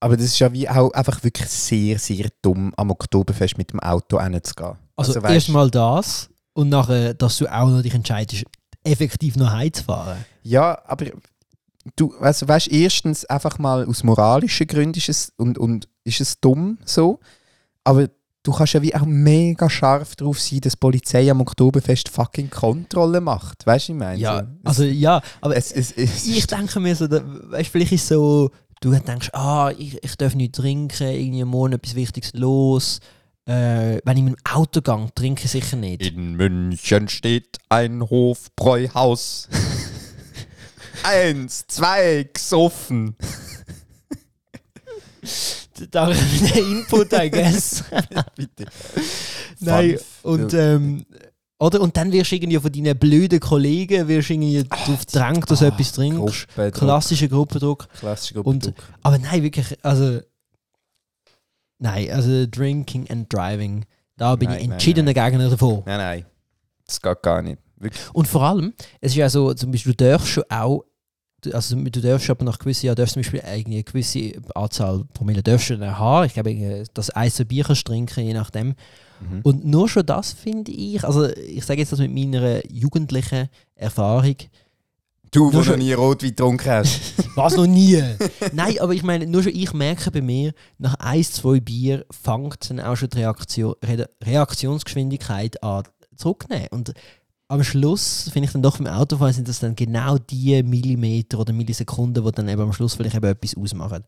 Aber das ist ja wie auch einfach wirklich sehr, sehr dumm, am Oktoberfest mit dem Auto hinzugehen. Also, weisst- erstmal das und nachher, dass du auch noch dich entscheidest, effektiv noch heimzufahren. Ja, aber du also, weißt, erstens einfach mal aus moralischen Gründen ist es, und, und ist es dumm so, aber du kannst ja wie auch mega scharf drauf sein, dass die Polizei am Oktoberfest fucking Kontrolle macht. Weißt du, ich meine? Ja, so, also ja, aber es, es, es, ich denke mir so, da- weißt, vielleicht ist so, du denkst, ah, ich, ich darf nicht trinken, irgendwie morgen etwas Wichtiges los. Äh, wenn ich mit dem Auto gehe, trinke ich sicher nicht. In München steht ein Hofbräuhaus. Eins, zwei, gesoffen. Danke für den Input, I guess. Bitte. Nein, Fun- und, ähm, oder? und dann wirst du irgendwie von deinen blöden Kollegen wirst irgendwie darauf gedrängt, dass du ah, etwas trinkst. Gruppendruck. Klassischer Gruppendruck. Klassischer Und, Gruppendruck. aber nein, wirklich, also. Nein, also Drinking and Driving, da bin Nein, ich entschiedener Gegner davon. Nein, nein. Das geht gar nicht. Wirklich. Und vor allem, es ist ja so, zum Beispiel, du darfst schon auch, also du darfst aber nach gewissen Jahren, darfst zum Beispiel eine gewisse Anzahl Promille darfst du dann haben. Ich glaube, dass ein so Bier kannst trinken, je nachdem. Mhm. Und nur schon das finde ich, also ich sage jetzt das mit meiner jugendlichen Erfahrung, Du, noch schon- nie Rotwein getrunken hast. was noch nie. Nein, aber ich meine, nur schon ich merke bei mir, nach ein, zwei Bier fängt dann auch schon die Reaktion, Re Reaktionsgeschwindigkeit an zurücknehmen. Und am Schluss finde ich dann doch beim Autofahren sind das dann genau die Millimeter oder Millisekunden, die dann eben am Schluss vielleicht eben etwas ausmachen.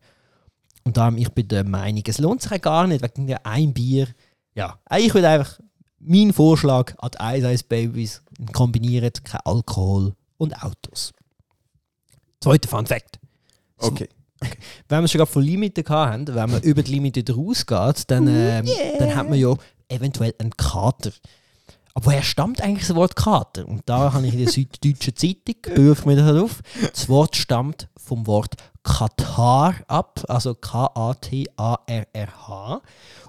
Und darum, ich bin der Meinung, es lohnt sich auch gar nicht, wegen ein Bier. Ja, ich würde einfach mein Vorschlag an die Ice Ice Babies kombinieren, kein Alkohol und Autos. Zweiter Fun Fact. Okay. Wenn wir schon gerade von Limiten haben, wenn man über die Limite rausgeht, dann, ähm, dann hat man ja eventuell einen Kater. Aber woher stammt eigentlich das Wort Kater? Und da habe ich in der Süddeutschen Zeitung, wirft mir das halt auf, das Wort stammt vom Wort Katar ab, also K-A-T-A-R-R-H.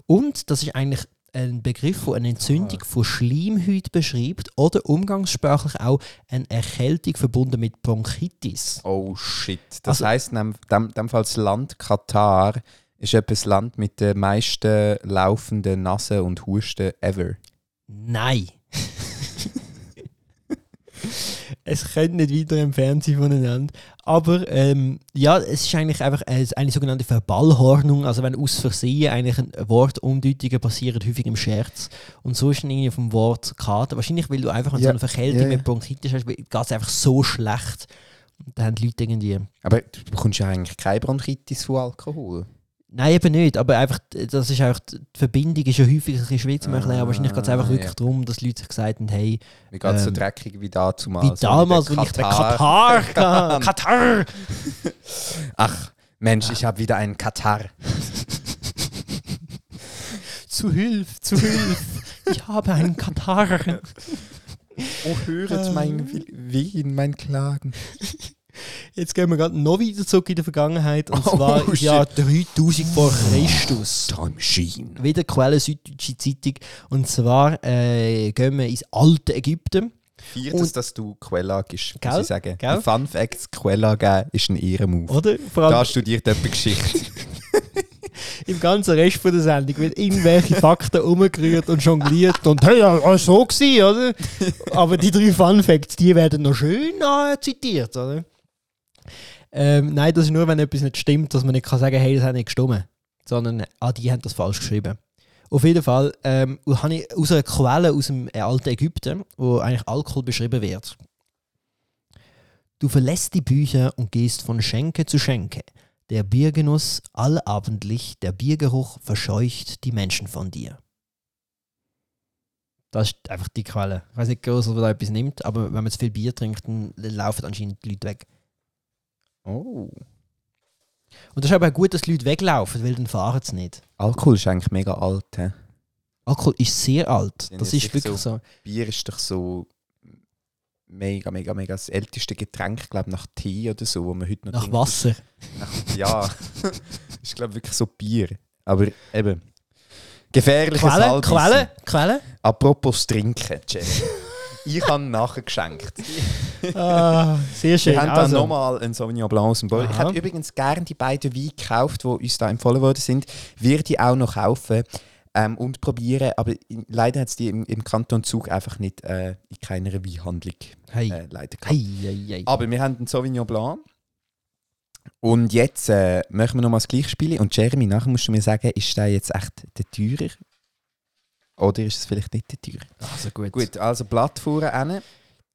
Und das ist eigentlich ein Begriff, der eine Entzündung von Schleimhäuten beschreibt oder umgangssprachlich auch eine Erkältung verbunden mit Bronchitis. Oh shit. Das Also- heisst, in dem, dem Fall das Land Katar ist etwa das Land mit den meisten laufenden Nase und Husten ever. Nein. es könnte nicht weiter entfernt sein voneinander. Aber ähm, ja, es ist eigentlich einfach eine, sogenannte Verballhornung. Also wenn aus Versehen eigentlich ein Wortumdeutungen passieren, häufig im Scherz. Und so ist dann irgendwie vom Wort Kater. Wahrscheinlich, weil du einfach, du Ja, so eine Verkältung ja, ja. mit Bronchitis hast, geht es einfach so schlecht. Und dann haben die Leute irgendwie... Aber du bekommst ja eigentlich keine Bronchitis von Alkohol. Nein, eben nicht, aber einfach, das ist einfach, die Verbindung ist ja häufig ein bisschen schwierig zu erklären. Ah, Wahrscheinlich geht es einfach wirklich ja. darum, dass Leute sich gesagt haben, hey, Wie geht es so Ähm, dreckig wie damals? wie damals, wenn ich den Katar, Katar, Katar. Ach, Mensch, ich habe wieder einen Katar. Zu Hilfe, zu Hilfe. Ich habe einen Katar. Oh, höret mein Wehen, mein Klagen. Jetzt gehen wir gerade noch weiter zurück in der Vergangenheit. Und Oh, zwar im. Jahr 3000 vor Christus. Time Machine. Wieder Quelle Süddeutsche Zeitung. Und zwar äh, gehen wir ins alte Ägypten. Feiert Und- es, dass du Quelle gibst, Gell? muss ich sagen. Gell? Die Fun Facts Quelle geben ist ein Ehrenmove. Oder? Vor allem Da studiert jemand Geschichte. im ganzen Rest von der Sendung wird irgendwelche Fakten umgerührt und jongliert. Und hey, ja, war so gewesen, oder? Aber die drei Fun Facts, die werden noch schön äh, zitiert, oder? Ähm, nein, das ist nur, wenn etwas nicht stimmt, dass man nicht kann sagen hey, das hat nicht gestimmt. Sondern, ah, die haben das falsch geschrieben. Auf jeden Fall ähm, habe ich aus einer Quelle aus dem äh, alten Ägypten, wo eigentlich Alkohol beschrieben wird. Du verlässt die Bücher und gehst von Schenke zu Schenke. Der Biergenuss allabendlich, der Biergeruch verscheucht die Menschen von dir. Das ist einfach die Quelle. Ich weiß nicht groß, ob man da etwas nimmt, aber wenn man zu viel Bier trinkt, dann laufen anscheinend die Leute weg. Oh. Und das ist aber auch gut, dass die Leute weglaufen, weil dann fahren sie nicht. Alkohol ist eigentlich mega alt. He? Alkohol ist sehr alt. Sind Das ist wirklich so. Bier ist doch so mega, mega, mega das älteste Getränk, glaube nach Tee oder so, wo man heute noch Nach trinkt. Wasser. Nach, ja, ist glaube wirklich so Bier. Aber eben, gefährliches Quelle. Quelle, Quelle. Apropos Trinken, Jerry. Ich habe nachher geschenkt. Ah, sehr schön. Wir haben Also, nochmal einen Sauvignon Blanc aus dem Bord. Ich hätte übrigens gerne die beiden Weine gekauft, die uns da empfohlen worden sind. Würde ich auch noch kaufen ähm, und probieren. Aber leider hat es die im, im Kanton Zug einfach nicht äh, in keiner Weinhandlung hey. äh, leider gehabt. Hey, hey, hey. Aber wir haben einen Sauvignon Blanc. Und jetzt äh, möchten wir nochmal das gleiche spielen. Und Jeremy, nachher musst du mir sagen, ist der jetzt echt der teurer? Oder ist es vielleicht nicht der teurer? Also gut. Gut, also Blatt vorne hin.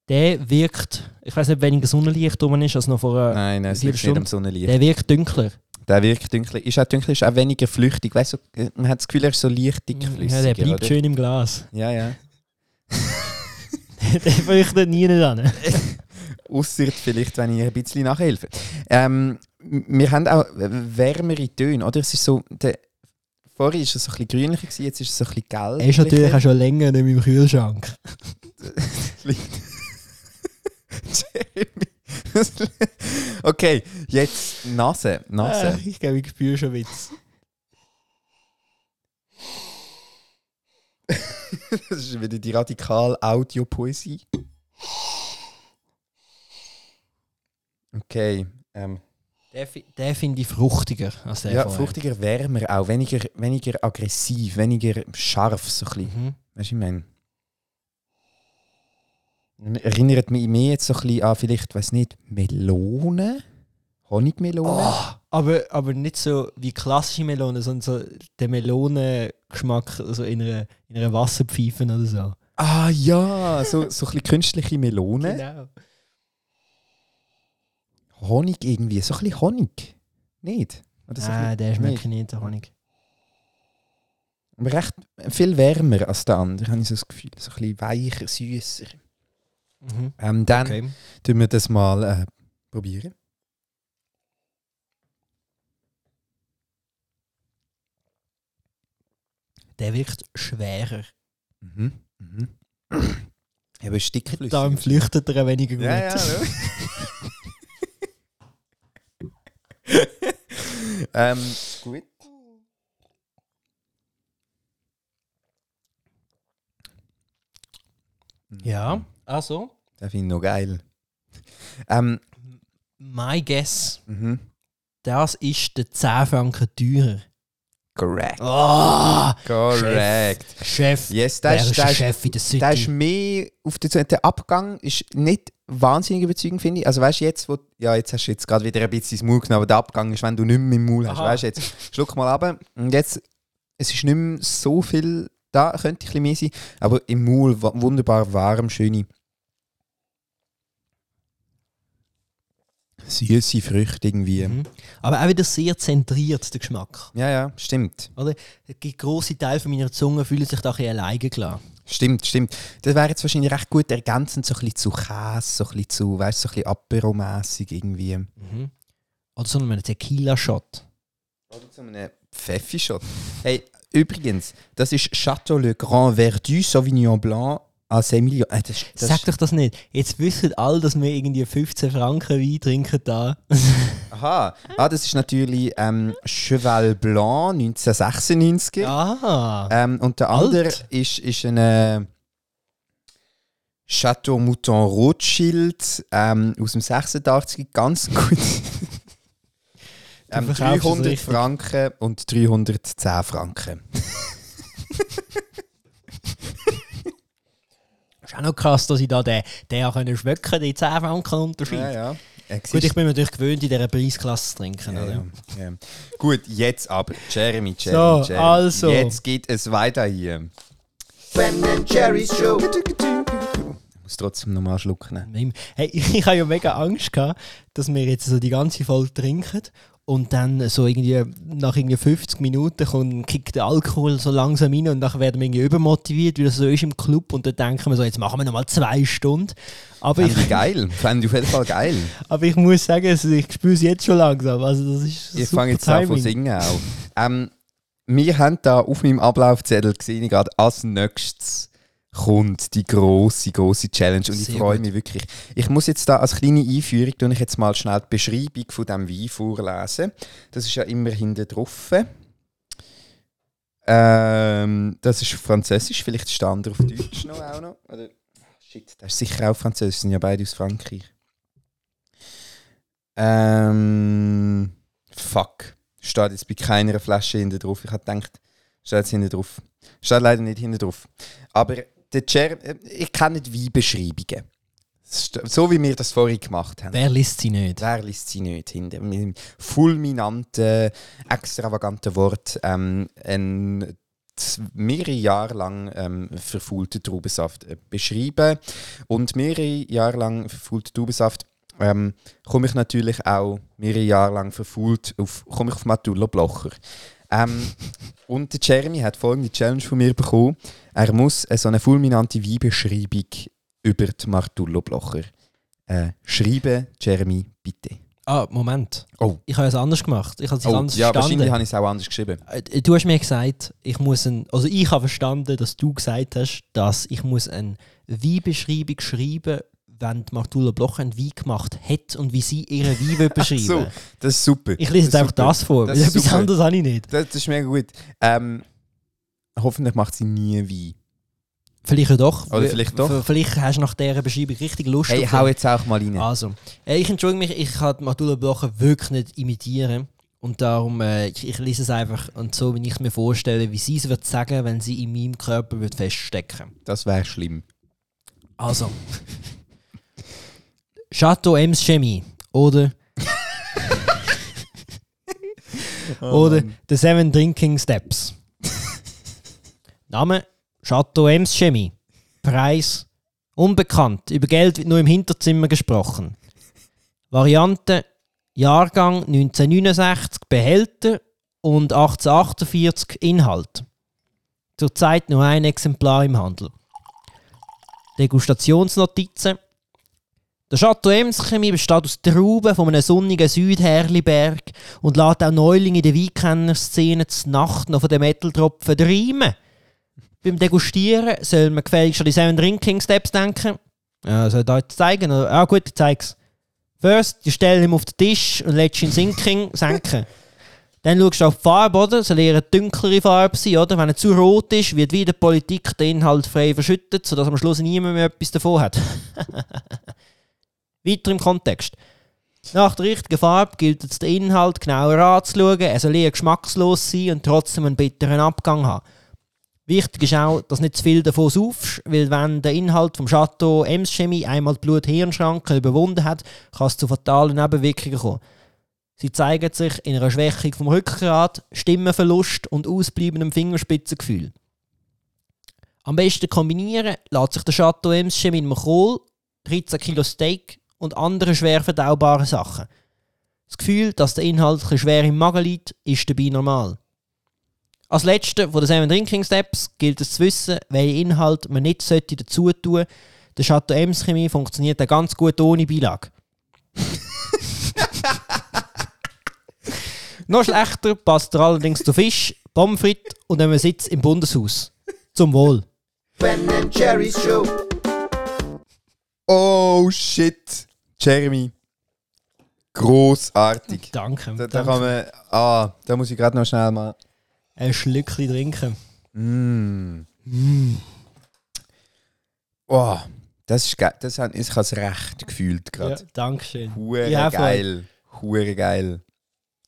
Der wirkt, ich weiß nicht, weniger Sonnenlicht drum ist als noch vor einer. Nein, nein, es liegt nicht am. Sonnenlicht. Der wirkt dunkler. Der wirkt dunkler. Ist auch dunkler, ist auch weniger flüchtig. Weißt du, äh, man hat das Gefühl, er ist so leicht dickflüssig. Ja, der bleibt oder? schön im Glas. Ja, ja. der fürchtet nie nicht an. Ausser vielleicht, wenn ich ein bisschen nachhelfe. Ähm, wir haben auch wärmere Töne, oder? Es ist so, der, vorher war es so ein bisschen grünlicher, jetzt ist es so ein bisschen gelb. Er ist natürlich auch schon länger nicht im Kühlschrank. okay, jetzt Nase. Nase. Äh, ich glaube, ich spüre schon Witz. Das ist wieder die radikal Audiopoesie. Okay. Ähm, Den, fi- den finde ich fruchtiger als der ja, vorher. fruchtiger, wärmer auch. Weniger, weniger aggressiv, weniger scharf. So ein bisschen. Mhm. Weißt du, ich meine? Erinnert mich mehr jetzt so ein bisschen an vielleicht, weiß nicht, Melone? Honigmelone? Oh, aber, aber nicht so wie klassische Melone, sondern so der Melonengeschmack also in, einer, in einer Wasserpfeife oder so. Ah ja, so, so ein bisschen künstliche Melone. Genau. Honig irgendwie, so ein bisschen Honig. Nicht? Oder so ein Nein, der schmeckt nicht. nicht, der Honig. Aber recht viel wärmer als der andere, habe ich so das Gefühl. So ein bisschen weicher, süßer. Mhm. Ähm, dann Okay. tun wir das mal äh, probieren. Der wirkt schwerer. Mhm. Mhm. Aber stickflüssig. Da flüchtet er weniger gut. Ja, ja, ja. ähm, gut. ja, also, Das finde ich noch geil. Ähm, my guess, mhm. das ist der 10 Franken teurer. Correct. Oh, Correct. Chef. Yes, Wer das ist der das Chef in der City? das ist mehr auf der, der Abgang ist nicht wahnsinnig überzeugend, finde ich. Also weißt du, jetzt, wo, ja, jetzt hast du jetzt gerade wieder ein bisschen ins Maul genommen, aber der Abgang ist, wenn du nicht mehr im Maul hast. Aha. Weißt du, jetzt schluck mal ab. Und jetzt, es ist nicht mehr so viel da, könnte ein bisschen mehr sein, aber im Maul wunderbar warm, schöne süße Früchte irgendwie. Mhm. Aber auch wieder sehr zentriert, der Geschmack. Ja, ja, stimmt. Die grosse Teil von meiner Zunge fühlen sich da ein bisschen alleine gelassen. Stimmt, stimmt. Das wäre jetzt wahrscheinlich recht gut ergänzend, so ein bisschen zu Käse, so ein bisschen zu, weißt du, so ein bisschen Aperomässig irgendwie. Mhm. Oder so einen Tequila-Shot. Oder zu einem Pfeffi-Shot. Hey, übrigens, das ist Château Le Grand Verdu Sauvignon Blanc à 6 Millionen. Äh, das, das Sag doch das nicht. Jetzt wissen alle, dass wir irgendwie 15 Franken Wein trinken da. Aha, ah, das ist natürlich ähm, Cheval Blanc 1996. ah. Ähm, und der Alt. andere ist, ist ein äh, Chateau Mouton Rothschild ähm, aus dem 86. Ganz gut. ähm, verkaufst es 300 richtig. Franken und 310 Franken. ist auch noch krass, dass ich da den, den auch schmecken den 10 Franken Unterschied. ja. Äh, Gut, ich bin mir natürlich gewöhnt, in dieser Preisklasse zu trinken. ja, oder? ja. Gut, jetzt aber, Jeremy, So, Jeremy, Jeremy. also. Jetzt geht es weiter hier. Ben Jerry's Show. Ich muss trotzdem nochmal schlucken. Hey, ich, ich habe ja mega Angst gehabt, dass wir jetzt so die ganze Folge trinken und dann so irgendwie nach irgendwie 50 Minuten kommt, kickt der Alkohol so langsam rein und dann werden wir irgendwie übermotiviert, wie das so ist im Club und dann denken wir so, jetzt machen wir nochmal zwei Stunden. Aber Fände ich geil. Fände ich auf jeden Fall geil. aber ich muss sagen, also ich spüre es jetzt schon langsam. Also das ist Ich fange jetzt an zu singen auch. Ähm, wir haben da auf meinem Ablaufzettel gesehen, gerade als nächstes kommt die große, große Challenge und ich Sehr freue gut. mich wirklich. Ich muss jetzt da als kleine Einführung tue ich jetzt mal schnell die Beschreibung von dem Wein vorlesen. Das ist ja immer hinten drauf. Ähm, das ist Französisch, vielleicht ist der andere auf Deutsch noch auch noch. Oder, shit, das ist sicher auch Französisch, sind ja beide aus Frankreich. Ähm, fuck. Steht jetzt bei keiner Flasche hinten drauf. Ich habe gedacht, steht jetzt hinten drauf. Steht leider nicht hinten drauf. Aber der Cher äh, ich kenne die Weinbeschreibungen. So wie wir das vorhin gemacht haben. Wer liest sie nicht? Wer liest sie nicht hinter? Mit dem fulminanten, extravaganten Wort ähm, ein mehrere Jahre lang ähm, verfaulten Traubensaft äh, beschreiben. Und mehrere Jahre lang verfaulten Traubensaft ähm, komme ich natürlich auch mehrere Jahre lang verfault auf, komme ich auf Matullo Blocher. Ähm, und der Jeremy hat folgende Challenge von mir bekommen. Er muss äh, so eine fulminante Weinbeschreibung über die Martullo Blocher äh, schreiben. Jeremy, bitte. Ah, Moment. Oh. Ich habe es anders gemacht. Ich habe es Oh, anders ja, verstanden. wahrscheinlich habe ich es auch anders geschrieben. Äh, Du hast mir gesagt, ich muss ein, also ich habe verstanden, dass du gesagt hast, dass ich muss eine Weinbeschreibung schreiben, wenn Martula Bloch einen Wein gemacht hat und wie sie ihren Wein beschreiben. so, das ist super. Ich lese jetzt Das einfach super. das vor, Das weil ist etwas super. anderes habe ich nicht. Das, das ist mega gut. Ähm, hoffentlich macht sie nie Wein. Vielleicht ja doch. Oder vielleicht doch. Vielleicht hast du nach dieser Beschreibung richtig Lust Hey, hau jetzt auch mal rein. Also, ich entschuldige mich, ich kann Martula Blocher wirklich nicht imitieren. Und darum, äh, ich, ich lese es einfach und so, wie ich es mir vorstelle, wie sie es wird sagen, wenn sie in meinem Körper wird feststecken Das wäre schlimm. Also. Chateau Ems Chemie. Oder. oder The Seven Drinking Steps. Name: Chateau Ems Chemie. Preis: Unbekannt. Über Geld wird nur im Hinterzimmer gesprochen. Variante: Jahrgang 1969 Behälter und 1848 Inhalt. Zurzeit nur ein Exemplar im Handel. Degustationsnotizen. Der Chateau Ems Chemie besteht aus Trauben von einem sonnigen Südherliberg und lässt auch Neulinge in der Weinkennerszene zur Nacht noch von den Metaltropfen träumen. Beim Degustieren soll man gefälligst an die Seven Drinking Steps denken. Ja, soll ich da jetzt zeigen? Oder? Ah gut, ich zeig's. First, du stellst ihn auf den Tisch und lässt ihn sinken, senken. Dann schaust du auf die Farbe, oder? Soll eher eine dunklere Farbe sein, oder? Wenn er zu rot ist, wird wieder die Politik den Inhalt frei verschüttet, sodass am Schluss niemand mehr etwas davon hat. Weiter im Kontext. Nach der richtigen Farbe gilt es, den Inhalt genauer anzuschauen. Er soll eher geschmackslos sein und trotzdem einen bitteren Abgang haben. Wichtig ist auch, dass nicht zu viel davon saufst, weil wenn der Inhalt vom Chateau Ems Chemie einmal die Blut-Hirn-Schranke überwunden hat, kann es zu fatalen Nebenwirkungen kommen. Sie zeigen sich in einer Schwächung vom Rückgrat, Stimmenverlust und ausbleibendem Fingerspitzengefühl. Am besten kombinieren lässt sich der Chateau Ems Chemie mit einem Kohl, 13 Kilo Steak und anderen schwer verdaubaren Sachen. Das Gefühl, dass der Inhalt ein schwer im Magen liegt, ist dabei normal. Als letzter von den Seven Drinking Steps gilt es zu wissen, welchen Inhalt man nicht dazu tun sollte. Der Chateau Ems Chemie funktioniert auch ganz gut ohne Beilage. Noch schlechter passt er allerdings zu Fisch, Pommes frites und einem Sitz im Bundeshaus. Zum Wohl. Ben Jerry's Show. Oh shit. Jeremy. Großartig. Danke. Da, da danke. kann man. Ah, da muss ich gerade noch schnell mal. Ein Schlückchen trinken. Mm. Oh, das ist geil. Das hat, ich habe es recht gefühlt Ja, gerade. Dankeschön. Hure Ja, geil. Hure geil.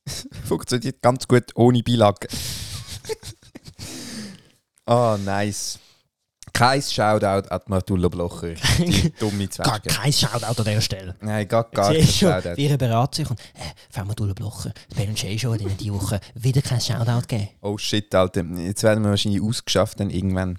Funktioniert ganz gut ohne Beilage. Ah, nice. Kein Shoutout an Martullo Blocher. Die dumme Gar Zwetschge. kein Shoutout an dieser Stelle. Nein, gar, gar kein Shoutout. wie beraten sich und äh, wir durch Blochen. Ben Jay schon in dieser Woche wieder kein Shoutout geben. Oh shit, Alter. Jetzt werden wir wahrscheinlich ausgeschafft dann irgendwann.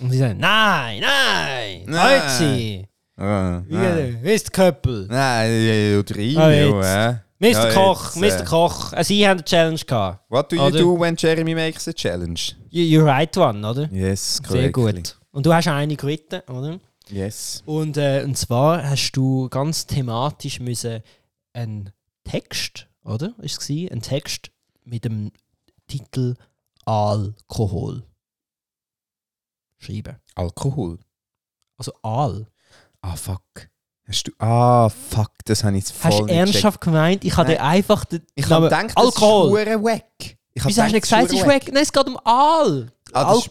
Und sie sagen, nein, nein, Nein. heute sie. Ah, Wie nein. wie ist Köppel? Nein, rein, Ah, ja. Mr. Ja, Koch, jetzt, Mr. äh, Koch. Äh, Sie haben eine Challenge gehabt. What do you Oder? do when Jeremy makes a challenge? You, you right one, oder? Yes, Sehr correctly. gut. Und du hast eine geritten, oder? Yes. Und, äh, und zwar hast du ganz thematisch müssen einen Text, oder? Ist es gewesen? Ein Text mit dem Titel Alkohol schreiben. Alkohol. Also Aal. Ah, fuck. Hast du. Ah, fuck, das habe ich jetzt voll Hast du ernsthaft gemeint, ich habe dir einfach den Ich habe Namen- gedacht, das Alkohol. ist hure wack. Ich Wieso hast du nicht gesagt, es ist weg? Nein, es geht um Aal. Ah, Al-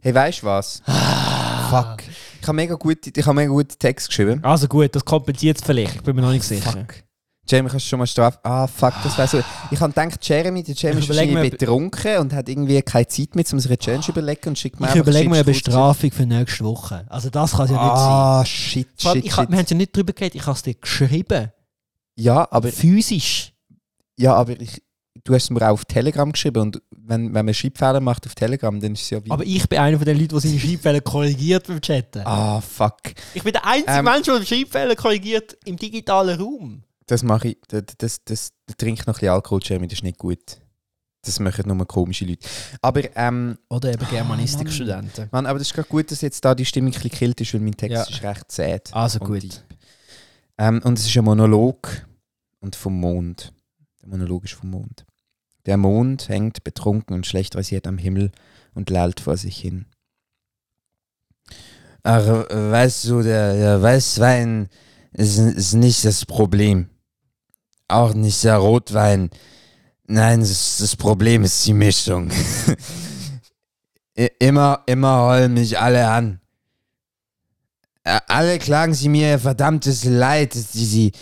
hey, weißt du was? Fuck. Ich habe mega gute, ich habe mega gute Text geschrieben. Also gut, das kompensiert es vielleicht. Ich bin mir noch nicht sicher. Fuck. Jeremy, kannst du schon mal strafen? Ah, fuck, das wäre so. Ich habe gedacht, Jeremy, der Jeremy Ich ist wahrscheinlich betrunken und hat irgendwie keine Zeit mehr, um sich eine Challenge zu überlegen und schickt mir Ich überlege mir eine Bestrafung für nächste Woche. Also das kann es ja nicht sein. Ah, shit, Vor allem, shit, ich hab, shit. wir haben es ja nicht drüber geredet, ich habe es dir geschrieben. Ja, aber, Physisch. ja, aber ich, du hast es mir auch auf Telegram geschrieben und wenn, wenn man Schreibfehler macht auf Telegram, dann ist es ja wie... Aber ich bin einer von den Leuten, der seine Schreibfehler korrigiert beim Chatten. ah, fuck. Ich bin der einzige Ähm. Mensch, der Schreibfehler korrigiert im digitalen Raum. Das mache ich. Das, das, das, das trinkt noch ein bisschen Alkohol, Jeremy, das ist nicht gut. Das machen nur komische Leute. Aber, ähm, Oder eben Mann. Germanistikstudenten. Mann, aber das ist gerade gut, dass jetzt da die Stimmung ein bisschen gekillt ist, weil mein Text Ja. ist recht sad. Also gut. Ähm, und es ist ein Monolog und vom Mond. Der Monolog ist vom Mond. Der Mond hängt betrunken und schlecht rasiert am Himmel und lallt vor sich hin. Ach, weißt du, der, der Weißwein ist, ist nicht das Problem. Auch nicht der Rotwein. Nein, das, das Problem ist die Mischung. Immer, immer heulen mich alle an. Ä- Alle klagen sie mir ihr verdammtes Leid, die, die,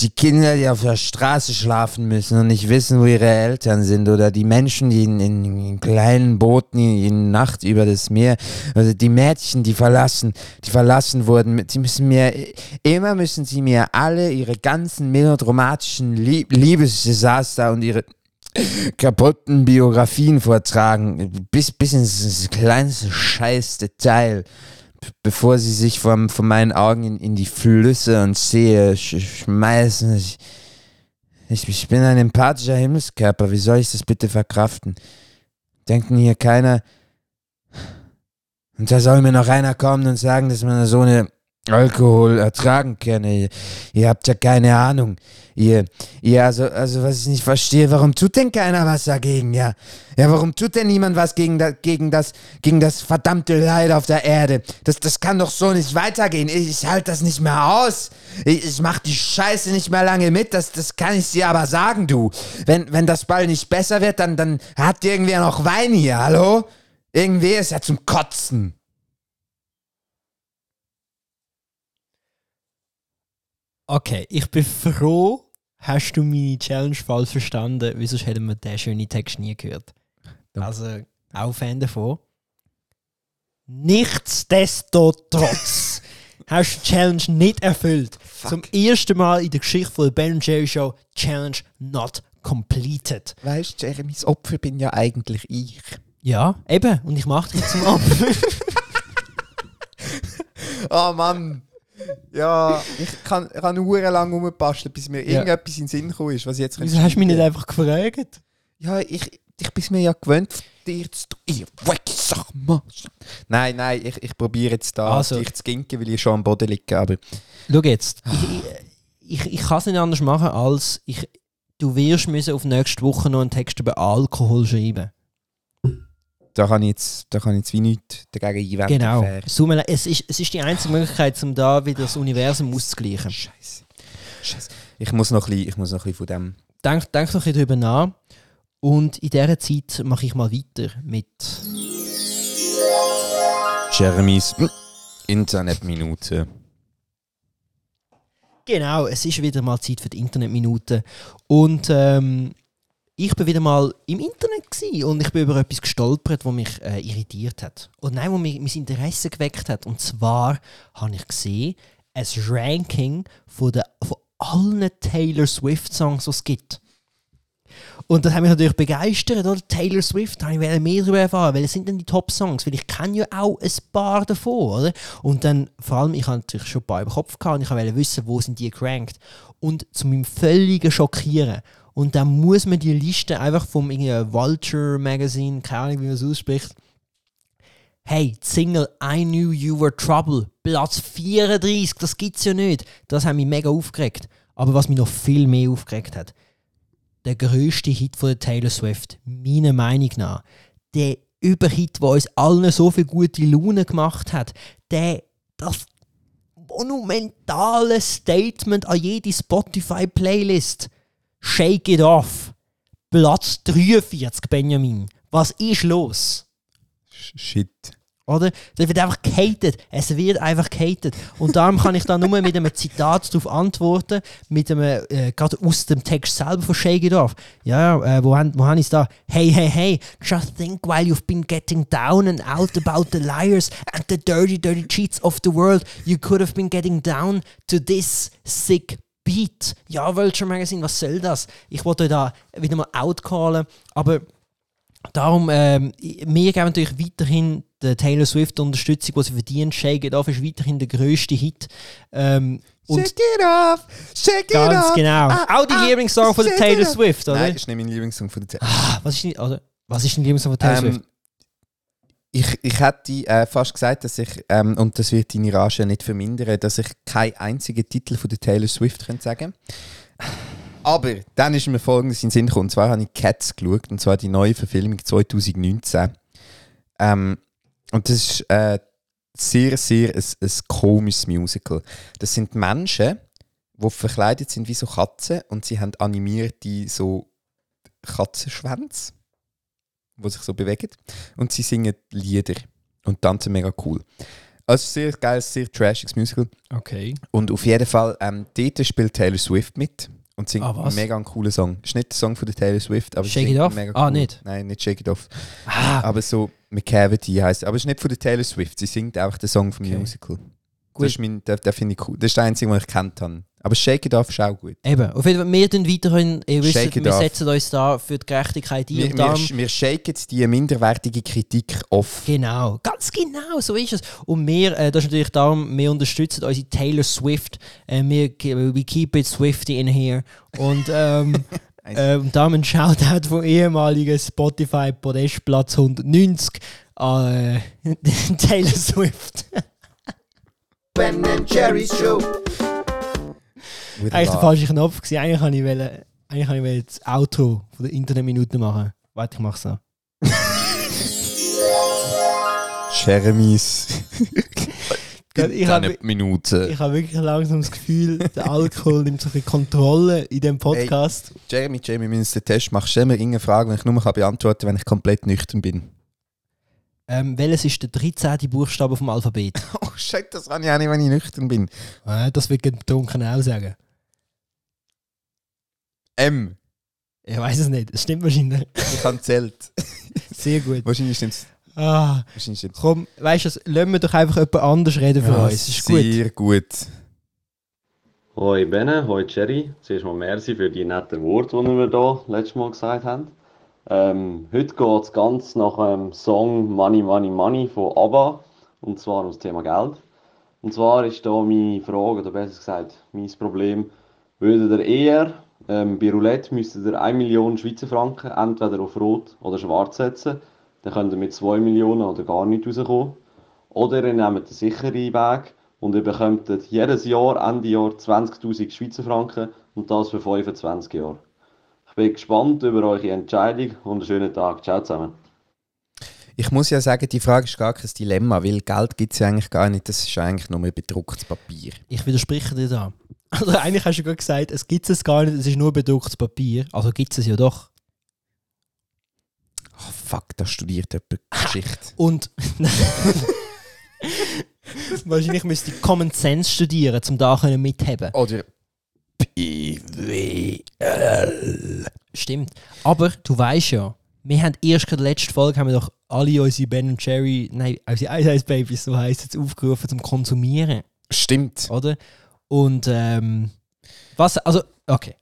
die Kinder, die auf der Straße schlafen müssen und nicht wissen, wo ihre Eltern sind, oder die Menschen, die in, in, in kleinen Booten in, in Nacht über das Meer, oder die Mädchen, die verlassen, die verlassen wurden. Sie müssen mir, immer müssen sie mir alle ihre ganzen melodramatischen Lieb Liebesdesaster und ihre kaputten Biografien vortragen, bis, bis ins, ins kleinste Scheißdetail, b- bevor sie sich vom, von meinen Augen in, in die Flüsse und Seen sch schmeißen. Ich, ich, ich bin ein empathischer Himmelskörper, wie soll ich das bitte verkraften? Denkt denn hier keiner, und da soll mir noch einer kommen und sagen, dass man so eine Alkohol ertragen könne. Ihr, habt ja keine Ahnung. Ihr, ihr, also, also was ich nicht verstehe, warum tut denn keiner was dagegen, ja? Ja, warum tut denn niemand was gegen, da, gegen, das, gegen das verdammte Leid auf der Erde? Das, das kann doch so nicht weitergehen. Ich, ich halte das nicht mehr aus. Ich, ich mach die Scheiße nicht mehr lange mit, das, das kann ich dir aber sagen, du. Wenn, wenn das Ball nicht besser wird, dann, dann hat irgendwer noch Wein hier, hallo? Irgendwer ist ja zum Kotzen. Okay, ich bin froh, hast du meine Challenge voll verstanden, weil sonst hätten wir diesen schönen Text nie gehört. Also, auch Fan davon. Nichtsdestotrotz hast du die Challenge nicht erfüllt. Zum ersten Mal in der Geschichte von der Ben Jerry Show Challenge not completed. Weißt du, Jeremys Opfer bin ja eigentlich ich. Ja, eben. Und ich mache dich zum Opfer. Oh Mann. Ja, ich kann, ich kann nur lang rumbasteln, bis mir Ja. irgendetwas in den Sinn gekommen ist, was ich jetzt Wieso hast du mich nicht einfach gefragt? Ja, ich, ich bin mir ja gewöhnt, dir zu tun. Ich sag mal. Nein, nein, ich, ich probiere jetzt da Also. dich zu ginken, weil ich schon am Boden liege, aber... Schau jetzt, ich, ich, ich kann es nicht anders machen, als ich, du wirst müssen auf nächste Woche noch einen Text über Alkohol schreiben. Da kann ich jetzt, da kann ich jetzt wie nichts dagegen einwenden. Genau. Fair. Es, ist, es ist die einzige Möglichkeit, um da wieder das Universum auszugleichen. Scheiße. Scheiße. Ich muss noch ein bisschen, ich muss noch ein bisschen von dem... Denk, denk noch ein bisschen drüber nach. Und in dieser Zeit mache ich mal weiter mit. Jeremys Internetminute. Genau, es ist wieder mal Zeit für die Internetminute. Und ähm, ich bin wieder mal im Internet und ich bin über etwas gestolpert, was mich äh, irritiert hat. Und nein, was mich, mein Interesse geweckt hat. Und zwar habe ich gesehen, ein Ranking von, der, von allen Taylor Swift Songs, die es gibt. Und das hat mich natürlich begeistert, oder? Taylor Swift, da wollte ich mehr darüber erfahren. Welche sind denn die Top-Songs? Weil ich kenne ja auch ein paar davon, oder? Und dann, vor allem, ich hatte natürlich schon ein paar im Kopf gehabt und ich wollte wissen, wo sind die gerankt. Und zu meinem völligen Schockieren. Und dann muss man die Liste einfach vom Vulture Magazine, keine Ahnung, wie man es ausspricht. Hey, Single I Knew You Were Trouble, Platz 34, das gibt's ja nicht. Das hat mich mega aufgeregt. Aber was mich noch viel mehr aufgeregt hat, der grösste Hit von Taylor Swift, meiner Meinung nach, der Überhit, der uns allen so viel gute Laune gemacht hat, der, das monumentale Statement an jede Spotify-Playlist. Shake it off. Platz 43, Benjamin. Was ist los? Shit. Oder? Das wird einfach gehatet. Es wird einfach gehatet. Und darum kann ich da nur mit einem Zitat darauf antworten, mit einem, äh, gerade aus dem Text selber von Shake It Off. Ja, äh, wo, haben, wo haben ich da? Hey, hey, hey, just think while you've been getting down and out about the liars and the dirty, dirty cheats of the world, you could have been getting down to this sick beat. Ja, Vulture Magazine, was soll das? Ich wollte euch da wieder mal outcallen, aber Darum, ähm, wir geben natürlich weiterhin der Taylor Swift Unterstützung, die sie verdient. Shake It Off ist weiterhin der grösste Hit. Ähm, und Shake it off! Shake it ganz off! genau. Ah, Auch die ah, Lieblingssong von der Taylor. Swift, oder? Nein, das ist nicht mein Lieblingssong von der Taylor. Ah, was ist die, also, was ist dein Lieblingssong von Taylor Swift? Ich, ich hätte äh, fast gesagt, dass ich, ähm, und das wird deine Rage nicht vermindern, dass ich keinen einzigen Titel von der Taylor Swift könnte sagen Aber dann ist mir folgendes in den Sinn gekommen. Und zwar habe ich Cats geschaut, und zwar die neue Verfilmung 2019. Ähm, und das ist äh, sehr, sehr ein, ein komisches Musical. Das sind Menschen, die verkleidet sind wie so Katzen und sie haben animierte so Katzenschwänze, die sich so bewegen. Und sie singen Lieder und tanzen mega cool. Also sehr geiles, sehr trashiges Musical. Okay. Und auf jeden Fall, ähm, dort spielt Taylor Swift mit und singt Ah, mega einen coolen Song. Ist nicht der Song von der Taylor Swift, aber Shake It Off? mega Ah, cool. nicht? Nein, nicht Shake It Off. Ah, Aber so McCavity heisst Aber es ist nicht von der Taylor Swift, sie singt einfach den Song vom Okay. Musical. Gut. Das, ist mein, den, den finde ich cool. Das ist der einzige, den ich kennt habe. Aber Shake It Off ist auch gut. eben. Auf jeden Fall, wir tun weiterhin, ihr wisst, Shake wir off. setzen uns da für die Gerechtigkeit ein. Wir, und wir, darum, wir shaken die minderwertige Kritik off. Genau, ganz genau, so ist es. Und wir, äh, das ist natürlich darum, wir unterstützen unsere Taylor Swift. Äh, wir, we keep it Swifty in here. Und, ähm, äh, und darum ein Shoutout vom ehemaligen Spotify Podestplatz 190 an äh, Taylor Swift. Ben Jerry's Show. Eigentlich der falsche Knopf gewesen. Eigentlich kann ich, wollen, eigentlich kann ich das Auto von der Internetminute machen. Warte, ich mach's noch. Jeremies. Ich habe Minuten. ich hab wirklich langsam das Gefühl, der Alkohol nimmt so viel Kontrolle in diesem Podcast. Jeremy, Jeremy, wir müssen den Test machen. Stell mir irgendeine Frage, die ich nur kann beantworten kann, wenn ich komplett nüchtern bin. Ähm, welches ist der 13. Buchstabe vom Alphabet? Oh shit, das kann ich auch nicht, wenn ich nüchtern bin. äh, das wird ich betrunken auch sagen. M. Ich weiß es nicht. Es stimmt wahrscheinlich. Ich habe zählt. Sehr gut. Wahrscheinlich stimmt es. Ah, Wahrscheinlich stimmt's. komm, weißt du, lassen wir doch einfach jemand anders reden für uns. Ist gut. Sehr gut. Hoi Benne, hoi Jerry. Zuerst mal merci für die netten Worte, die wir hier letztes Mal gesagt haben. Ähm, heute geht es ganz nach dem Song Money, Money, Money von ABBA. Und zwar um das Thema Geld. Und zwar ist da meine Frage, oder besser gesagt, mein Problem. Würdet ihr eher ähm, bei Roulette müsstet ihr 1 Million Schweizer Franken entweder auf Rot oder Schwarz setzen. Dann könnt ihr mit 2 Millionen oder gar nicht rauskommen. Oder ihr nehmt den sicheren Weg und ihr bekommt jedes Jahr, Ende Jahr, 20.000 Schweizer Franken und das für 25 Jahre. Ich bin gespannt über eure Entscheidung und einen schönen Tag. Ciao zusammen. Ich muss ja sagen, die Frage ist gar kein Dilemma, weil Geld gibt es ja eigentlich gar nicht. Das ist eigentlich nur bedrucktes Papier. Ich widerspreche dir da. Also eigentlich hast du gerade gesagt, es gibt es gar nicht, es ist nur bedrucktes Papier. Also gibt es ja doch. Oh, fuck, da studiert jemand Geschichte. Und wahrscheinlich müsste ich Common Sense studieren, um da können mithaben. Oder PWL. Stimmt. Aber du weißt ja, wir haben erst gerade letzte Folge haben wir doch alle unsere Ben und Jerry, nein, unsere Ice Ice Babies, so heisst es, aufgerufen zum Konsumieren, Stimmt. oder? Und ähm, was, also, okay.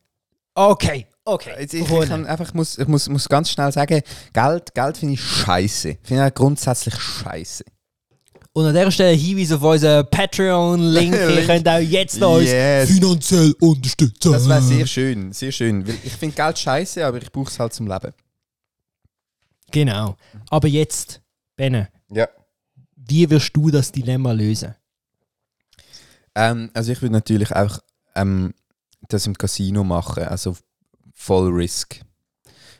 Okay, okay. Jetzt, ich, ich, kann einfach, muss, ich muss, muss ganz schnell sagen, Geld, Geld finde ich scheiße. Finde ich grundsätzlich scheiße. Und an dieser Stelle Hinweis auf unseren Patreon-Link. Ihr könnt auch jetzt noch uns Yes. finanziell unterstützen. Das wäre sehr schön, sehr schön. Weil ich finde Geld scheiße, aber ich brauche es halt zum Leben. Genau. Aber jetzt, Benne, Ja. wie wirst du das Dilemma lösen? Ähm, also ich würde natürlich auch ähm, das im Casino machen, also voll Risk.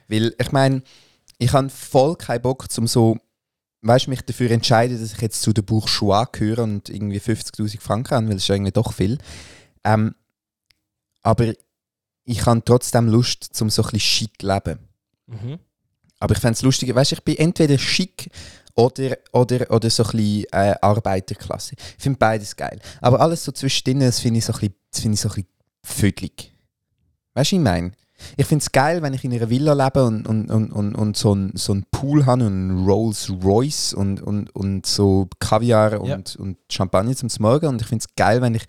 Weil ich meine, ich habe voll keinen Bock, zum so weißt, mich dafür entscheide, dass ich jetzt zu der Bourgeois gehöre und irgendwie 50'000 Franken habe, weil das ist eigentlich doch viel. Ähm, aber ich habe trotzdem Lust, zum so ein bisschen schick zu leben. Mhm. Aber ich fände es lustig, weißt, ich bin entweder schick oder, oder, oder so ein bisschen äh, Arbeiterklasse. Ich finde beides geil. Aber alles so zwischendrin, das finde ich so ein bisschen, das finde ich so ein bisschen vögelig. Weißt du, was ich meine? Ich finde es geil, wenn ich in einer Villa lebe und, und, und, und, und so einen so einen Pool habe und einen Rolls Royce und, und, und so Kaviar und, Ja. und Champagner zum Morgen. Und ich finde es geil, wenn ich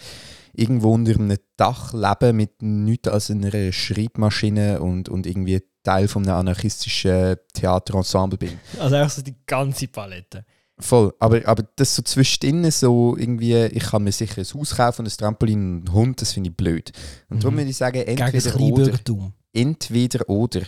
irgendwo unter einem Dach lebe mit nichts als einer Schreibmaschine und, und irgendwie Teil von einem anarchistischen Theaterensemble bin. Also auch so die ganze Palette. Voll, aber, aber das so zwischendrin so irgendwie, ich kann mir sicher ein Haus kaufen und ein Trampolin und einen Hund, das finde ich blöd. Und darum Mhm. würde ich sagen, entweder oder. Entweder oder.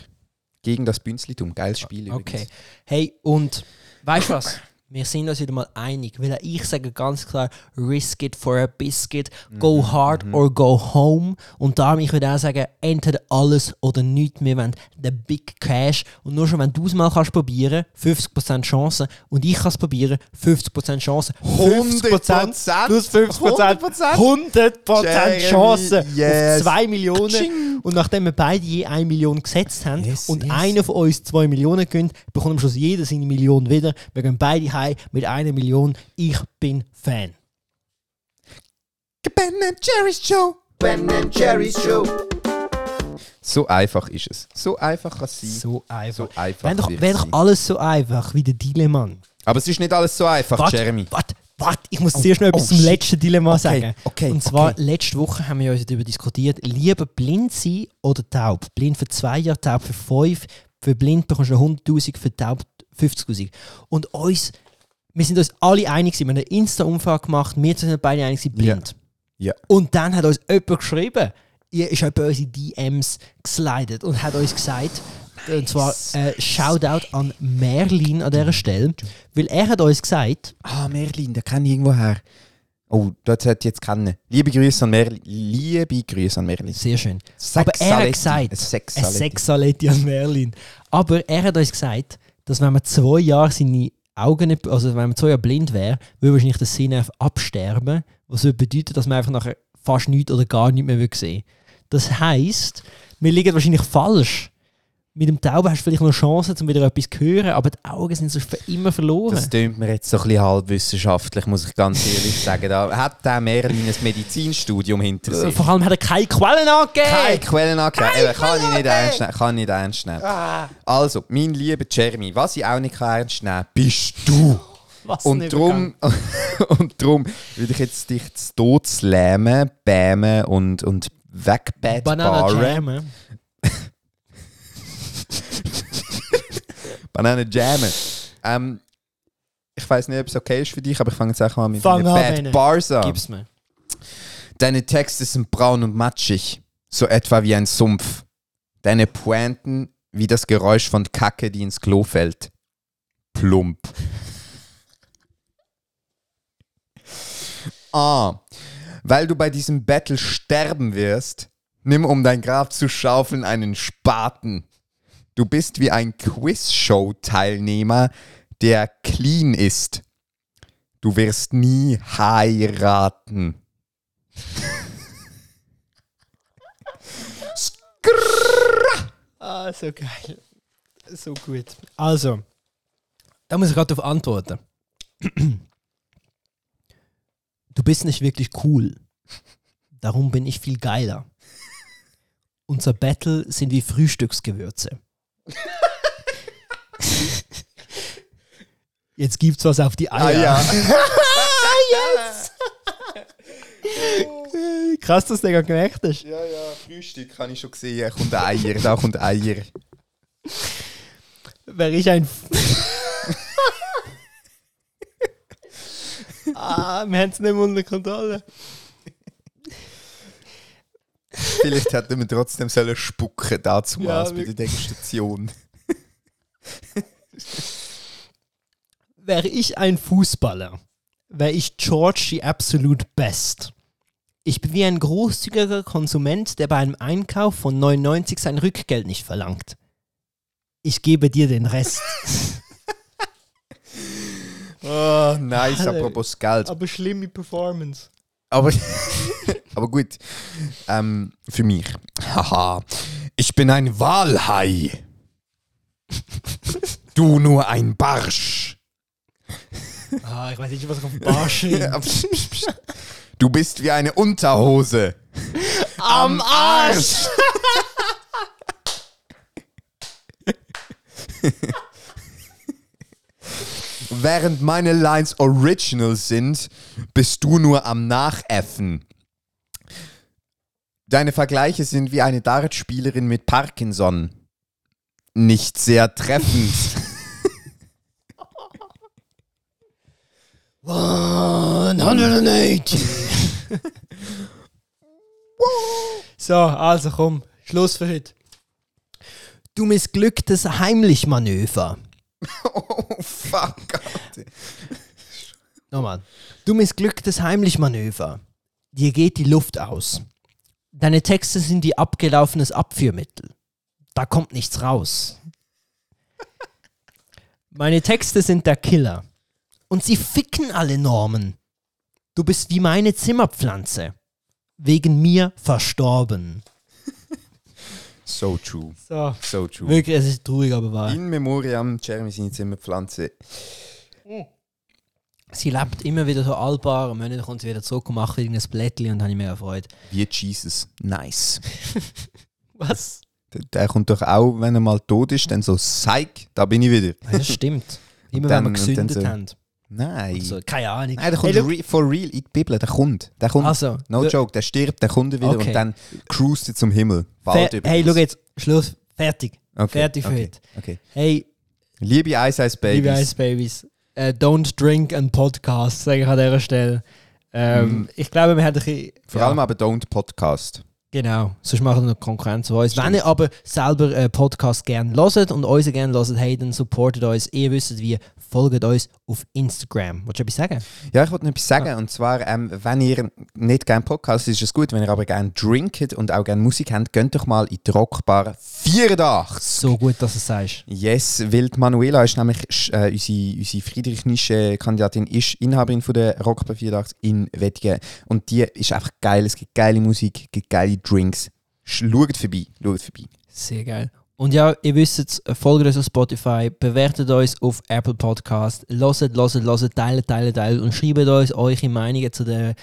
Gegen das Bünzlitum. Geiles Spiel Okay. übrigens. Hey, und weißt du was? Wir sind uns wieder mal einig, weil ich sage ganz klar, risk it for a biscuit, go hard or go home. Und darum, ich würde auch sagen, entweder alles oder nichts. Wir wollen den Big Cash. Und nur schon, wenn du es mal kannst probieren, 50% Chance. Und ich kann es probieren, 50% Chance. 50% plus 50%. 100% Jeremy, Chance yes. auf 2 Millionen. Katsching. Und nachdem wir beide je 1 Million gesetzt haben Yes, und yes. einer von uns 2 Millionen gönnt, bekommt am Schluss jeder seine Million wieder. Wir gehen beide heim mit einer Million. Ich bin Fan. Ben Jerry's Show. Ben Jerry's Show. So einfach ist es. So einfach kann es sein. So einfach. So einfach Wäre doch, wär doch alles so einfach wie der Dilemma. Aber es ist nicht alles so einfach, Warte, Jeremy. warte, warte. Ich muss zuerst noch etwas oh, zum shit. letzten Dilemma Okay, sagen. okay, Und zwar, okay. letzte Woche haben wir uns darüber diskutiert, lieber blind sein oder taub. Blind für zwei Jahre, taub für fünf. Für blind bekommst du 100'000, für taub 50'000. Und uns, wir sind uns alle einig, gewesen. wir haben eine Insta-Umfrage gemacht, wir sind beide einig, gewesen, blind. Ja. Und dann hat uns jemand geschrieben, ihr ist jemand unsere DMs geslidet und hat uns gesagt, und zwar äh, Shoutout an Merlin an dieser Stelle, weil er hat uns gesagt, Ah, Merlin, den kenne ich irgendwo her. Oh, sollte ich jetzt kennen. Liebe Grüße an Merlin. Liebe Grüße an Merlin. sehr schön, aber er hat gesagt, Ein Sex ein Saletti. Sexaletti an Merlin. Aber er hat uns gesagt, dass wenn man zwei Jahre seine Augen nicht, also wenn man zwei Jahre blind wäre, würde wahrscheinlich der Sehnerv absterben, was würde bedeuten, dass man einfach nachher fast nichts oder gar nichts mehr würde sehen Das heisst, wir liegen wahrscheinlich falsch. Mit dem Tauben hast du vielleicht noch Chancen, um wieder etwas zu hören, aber die Augen sind so für immer verloren. Das tönt mir jetzt so ein bisschen halbwissenschaftlich, muss ich ganz ehrlich sagen. Da hat der Merlin ein Medizinstudium hinter Äh, sich. Vor allem hat er keine Quellen angegeben. Keine Quellen angegeben. Eben, Kann ich nicht ernst nehmen. Kann ich nicht ernst nehmen. Ah. Also, mein lieber Jeremy, was ich auch nicht ernst nehmen bist du. Was Und drum, und drum würde ich jetzt dich zu Tod slammen, bämen und, und Banana wegbadbaren. Jam. äh? Banana jammen. Ähm, ich weiß nicht, ob es okay ist für dich, aber ich fange jetzt einfach mal mit Fang an, Bad Bene. Bars an. Gib's mir. Deine Texte sind braun und matschig, so etwa wie ein Sumpf. Deine Pointen wie das Geräusch von Kacke, die ins Klo fällt. Plump. Ah, weil du bei diesem Battle sterben wirst, nimm um dein Grab zu schaufeln einen Spaten. Du bist wie ein Quizshow-Teilnehmer, der clean ist. Du wirst nie heiraten. Ah, so geil. So gut. Also, da muss ich gerade darauf antworten. Du bist nicht wirklich cool. Darum bin ich viel geiler. Unser Battle sind wie Frühstücksgewürze. Jetzt gibt's was auf die Eier. Ah, yes! Krass, dass das gemerkt hast. Ja, ja, Frühstück habe ich schon gesehen. Kommt Eier, da kommt Eier. Wäre ich ein. ah, wir haben es nicht mehr unter Kontrolle. Vielleicht hätten wir trotzdem sollen spucken dazu Ja, bei der Degustation. Wäre ich ein Fußballer, wäre ich George the Absolute Best. Ich bin wie ein großzügiger Konsument, der bei einem Einkauf von 99 sein Rückgeld nicht verlangt. Ich gebe dir den Rest. Oh, nice, apropos Geld. Aber schlimme Performance. Aber, aber gut, ähm, für mich. Haha, ich bin ein Walhai. Du nur ein Barsch. Ah, ich weiß nicht, was ich auf dem Bar schreibe. Du bist wie eine Unterhose. Am Arsch! Während meine Lines original sind, bist du nur am Nachäffen. Deine Vergleiche sind wie eine Dartspielerin mit Parkinson. Nicht sehr treffend. 180. so, also komm, Schluss für heute. Du missglücktes Heimlichmanöver. oh, fuck. Alter. Nochmal. Du missglücktes Heimlichmanöver. Dir geht die Luft aus. Deine Texte sind wie abgelaufenes Abführmittel. Da kommt nichts raus. Meine Texte sind der Killer. Und sie ficken alle Normen. Du bist wie meine Zimmerpflanze. Wegen mir verstorben. So true. So. So true. Wirklich, es ist traurig, aber wahr. In Memoriam, Jeremy seine Zimmerpflanze. Sie lebt immer wieder so alle paar Monate, kommt sie wieder zurück und macht irgendein Blättchen und habe ich mega Freude. Wie Jesus. Nice. Was? Der, der kommt doch auch, wenn er mal tot ist, dann so, Psych, da bin ich wieder. Ja, das stimmt. Immer dann- wenn wir und gesündet so- haben. Nein. Also, keine Ahnung. Nein, der kommt Hey, re for real in die Bibel, der kommt. Der kommt. Also, no joke, der stirbt, der kommt wieder Okay. und dann cruist er zum Himmel. Bald Fer hey, schau jetzt, Schluss. Fertig. Okay, Fertig für okay, heute. Okay. Hey, Liebe Ice Ice Babies. liebe Ice Babies, äh, don't drink and podcast, sage ich an dieser Stelle. Ähm, Mm. Ich glaube, wir haben ein bisschen... Vor ja, allem aber Don't Podcast. Genau, sonst machen wir noch Konkurrenz zu uns. Wenn Stimmt. ihr aber selber äh, Podcast gerne hört und uns gerne hört, hey, dann supportet uns. Ihr wisst wie, folgt uns auf Instagram. Wolltest du etwas sagen? Ja, ich wollte noch etwas sagen. Und zwar, ähm, wenn ihr nicht gerne Podcast ist es gut. Wenn ihr aber gerne drinket und auch gerne Musik habt, geht doch mal in die Rockbar 84. So gut, dass du es sagst. Yes, weil Manuela ist nämlich äh, unsere, unsere Friedrich-Nische-Kandidatin, ist Inhaberin von der Rockbar 84 in Wettigen. Und die ist einfach geil. Es gibt geile Musik, es gibt geile Drinks. Sch- Schaut vorbei, schaut vorbei. Sehr geil. Und ja, ihr wisst es, folgt uns auf Spotify, bewertet uns auf Apple Podcast, loset, loset, loset, teilt, teilt, teilt und schreibt uns eure Meinungen zu der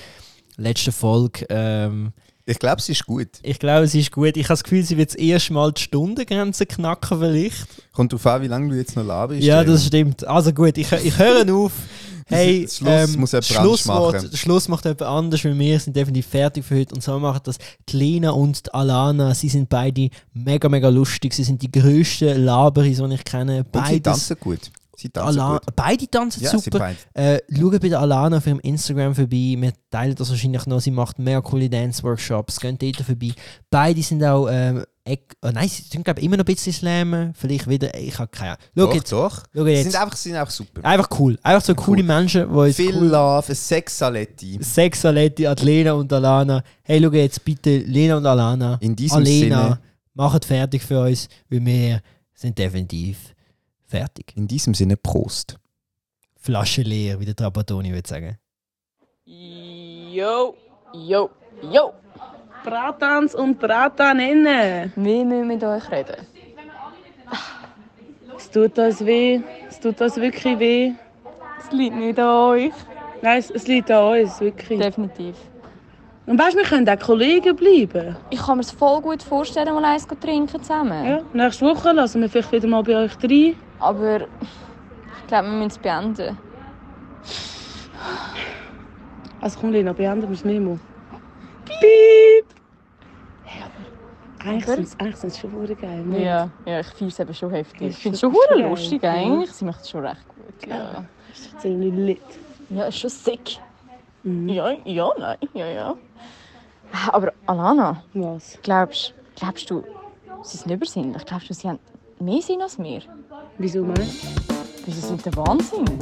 letzten Folge. Ähm, Ich glaube, es ist gut. ich glaube, es ist gut. Ich habe das Gefühl, sie wird das erste Mal die Stundengrenze knacken vielleicht. Kommt darauf an, wie lange du jetzt noch laberst. ja, das stimmt. Also gut, ich, ich höre auf. Hey, Schluss muss jemand anders Schlusswort, machen. Schluss macht jemand anders, weil wir sind definitiv fertig für heute. Und so macht das die Lena und die Alana. Sie sind beide mega, mega lustig. Sie sind die grössten Laberis, die ich kenne. Und sie Beides. tanzen gut. Sie tanzen Ala gut. beide tanzen Ja, super. Äh, schaut bei der Alana auf ihrem Instagram vorbei. Wir teilen das wahrscheinlich noch. Sie macht mega coole Dance-Workshops. Geht dort vorbei. Beide sind auch. Ähm, oh nein, sie sind, glaube ich, immer noch ein bisschen slammen. Vielleicht wieder. Ich habe keine Ahnung. Schau Doch, jetzt. doch. Schau Sie jetzt. sind einfach, sind einfach super. Einfach cool. Einfach so coole Menschen, die uns Viel cool Love, Sexaletti. Sexaletti an Lena und Alana. Hey, schau jetzt bitte, Lena und Alana. In diesem Alena, Sinne, macht fertig für uns, weil wir sind definitiv fertig. in diesem Sinne Prost. Flasche leer, wie der Trapattoni würde sagen. Yo, yo, yo. Bratans und Brataninnen. Wir müssen mit euch reden. Es tut das weh. Es tut das wirklich weh. Es liegt nicht an euch. Nein, es, es liegt an uns, wirklich. Definitiv. Und weißt du, wir können auch Kollegen bleiben. Ich kann mir es voll gut vorstellen, mal eins zu trinken zusammen. Ja, nächste Woche lassen wir vielleicht wieder mal bei euch rein. Aber ich glaube, wir müssen es beenden. Also komm, Lena, beenden wir das Memo. Piep! Hey, aber eigentlich sind es eigentlich sind's schon verdammt geil. Ja, ja ich finde es eben schon heftig. Ich finde es schon geil. lustig Ja. eigentlich. Sie macht es schon recht gut. Ja, Ja, das ist ziemlich lit. ja ist schon sick. Mhm. Ja, ja, nein, ja, ja. Aber Alana, Was? glaubst, glaubst du, sie sind übersinnlich? Glaubst du, sie haben mehr Sinn als wir? Wieso meinst Weil sie sind der Wahnsinn.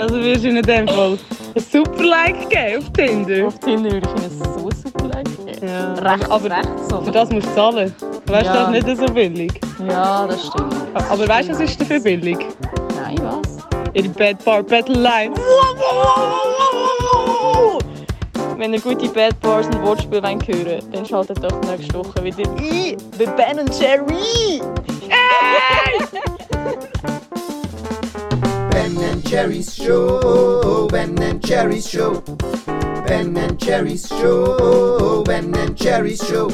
Also wirst du in dem Fall ein super Like geben auf Tinder. Auf Tinder würde ich ihnen so super like geben. Ja. Recht, aber recht so. für das musst du zahlen. Weißt du, Ja. das ist nicht so billig. Ja, das stimmt. Aber weißt du, was ist dafür billig? Nein, was? Ihre Bad Bar Battle Line. Wenn ihr gute Bad Bars und Wortspiele wollt hören dann schaltet doch nächste Woche wieder ein bei Ben Jerry! Ben and Jerry's Show, Ben and Jerry's Show, Ben and Jerry's Show, Ben and Jerry's Show.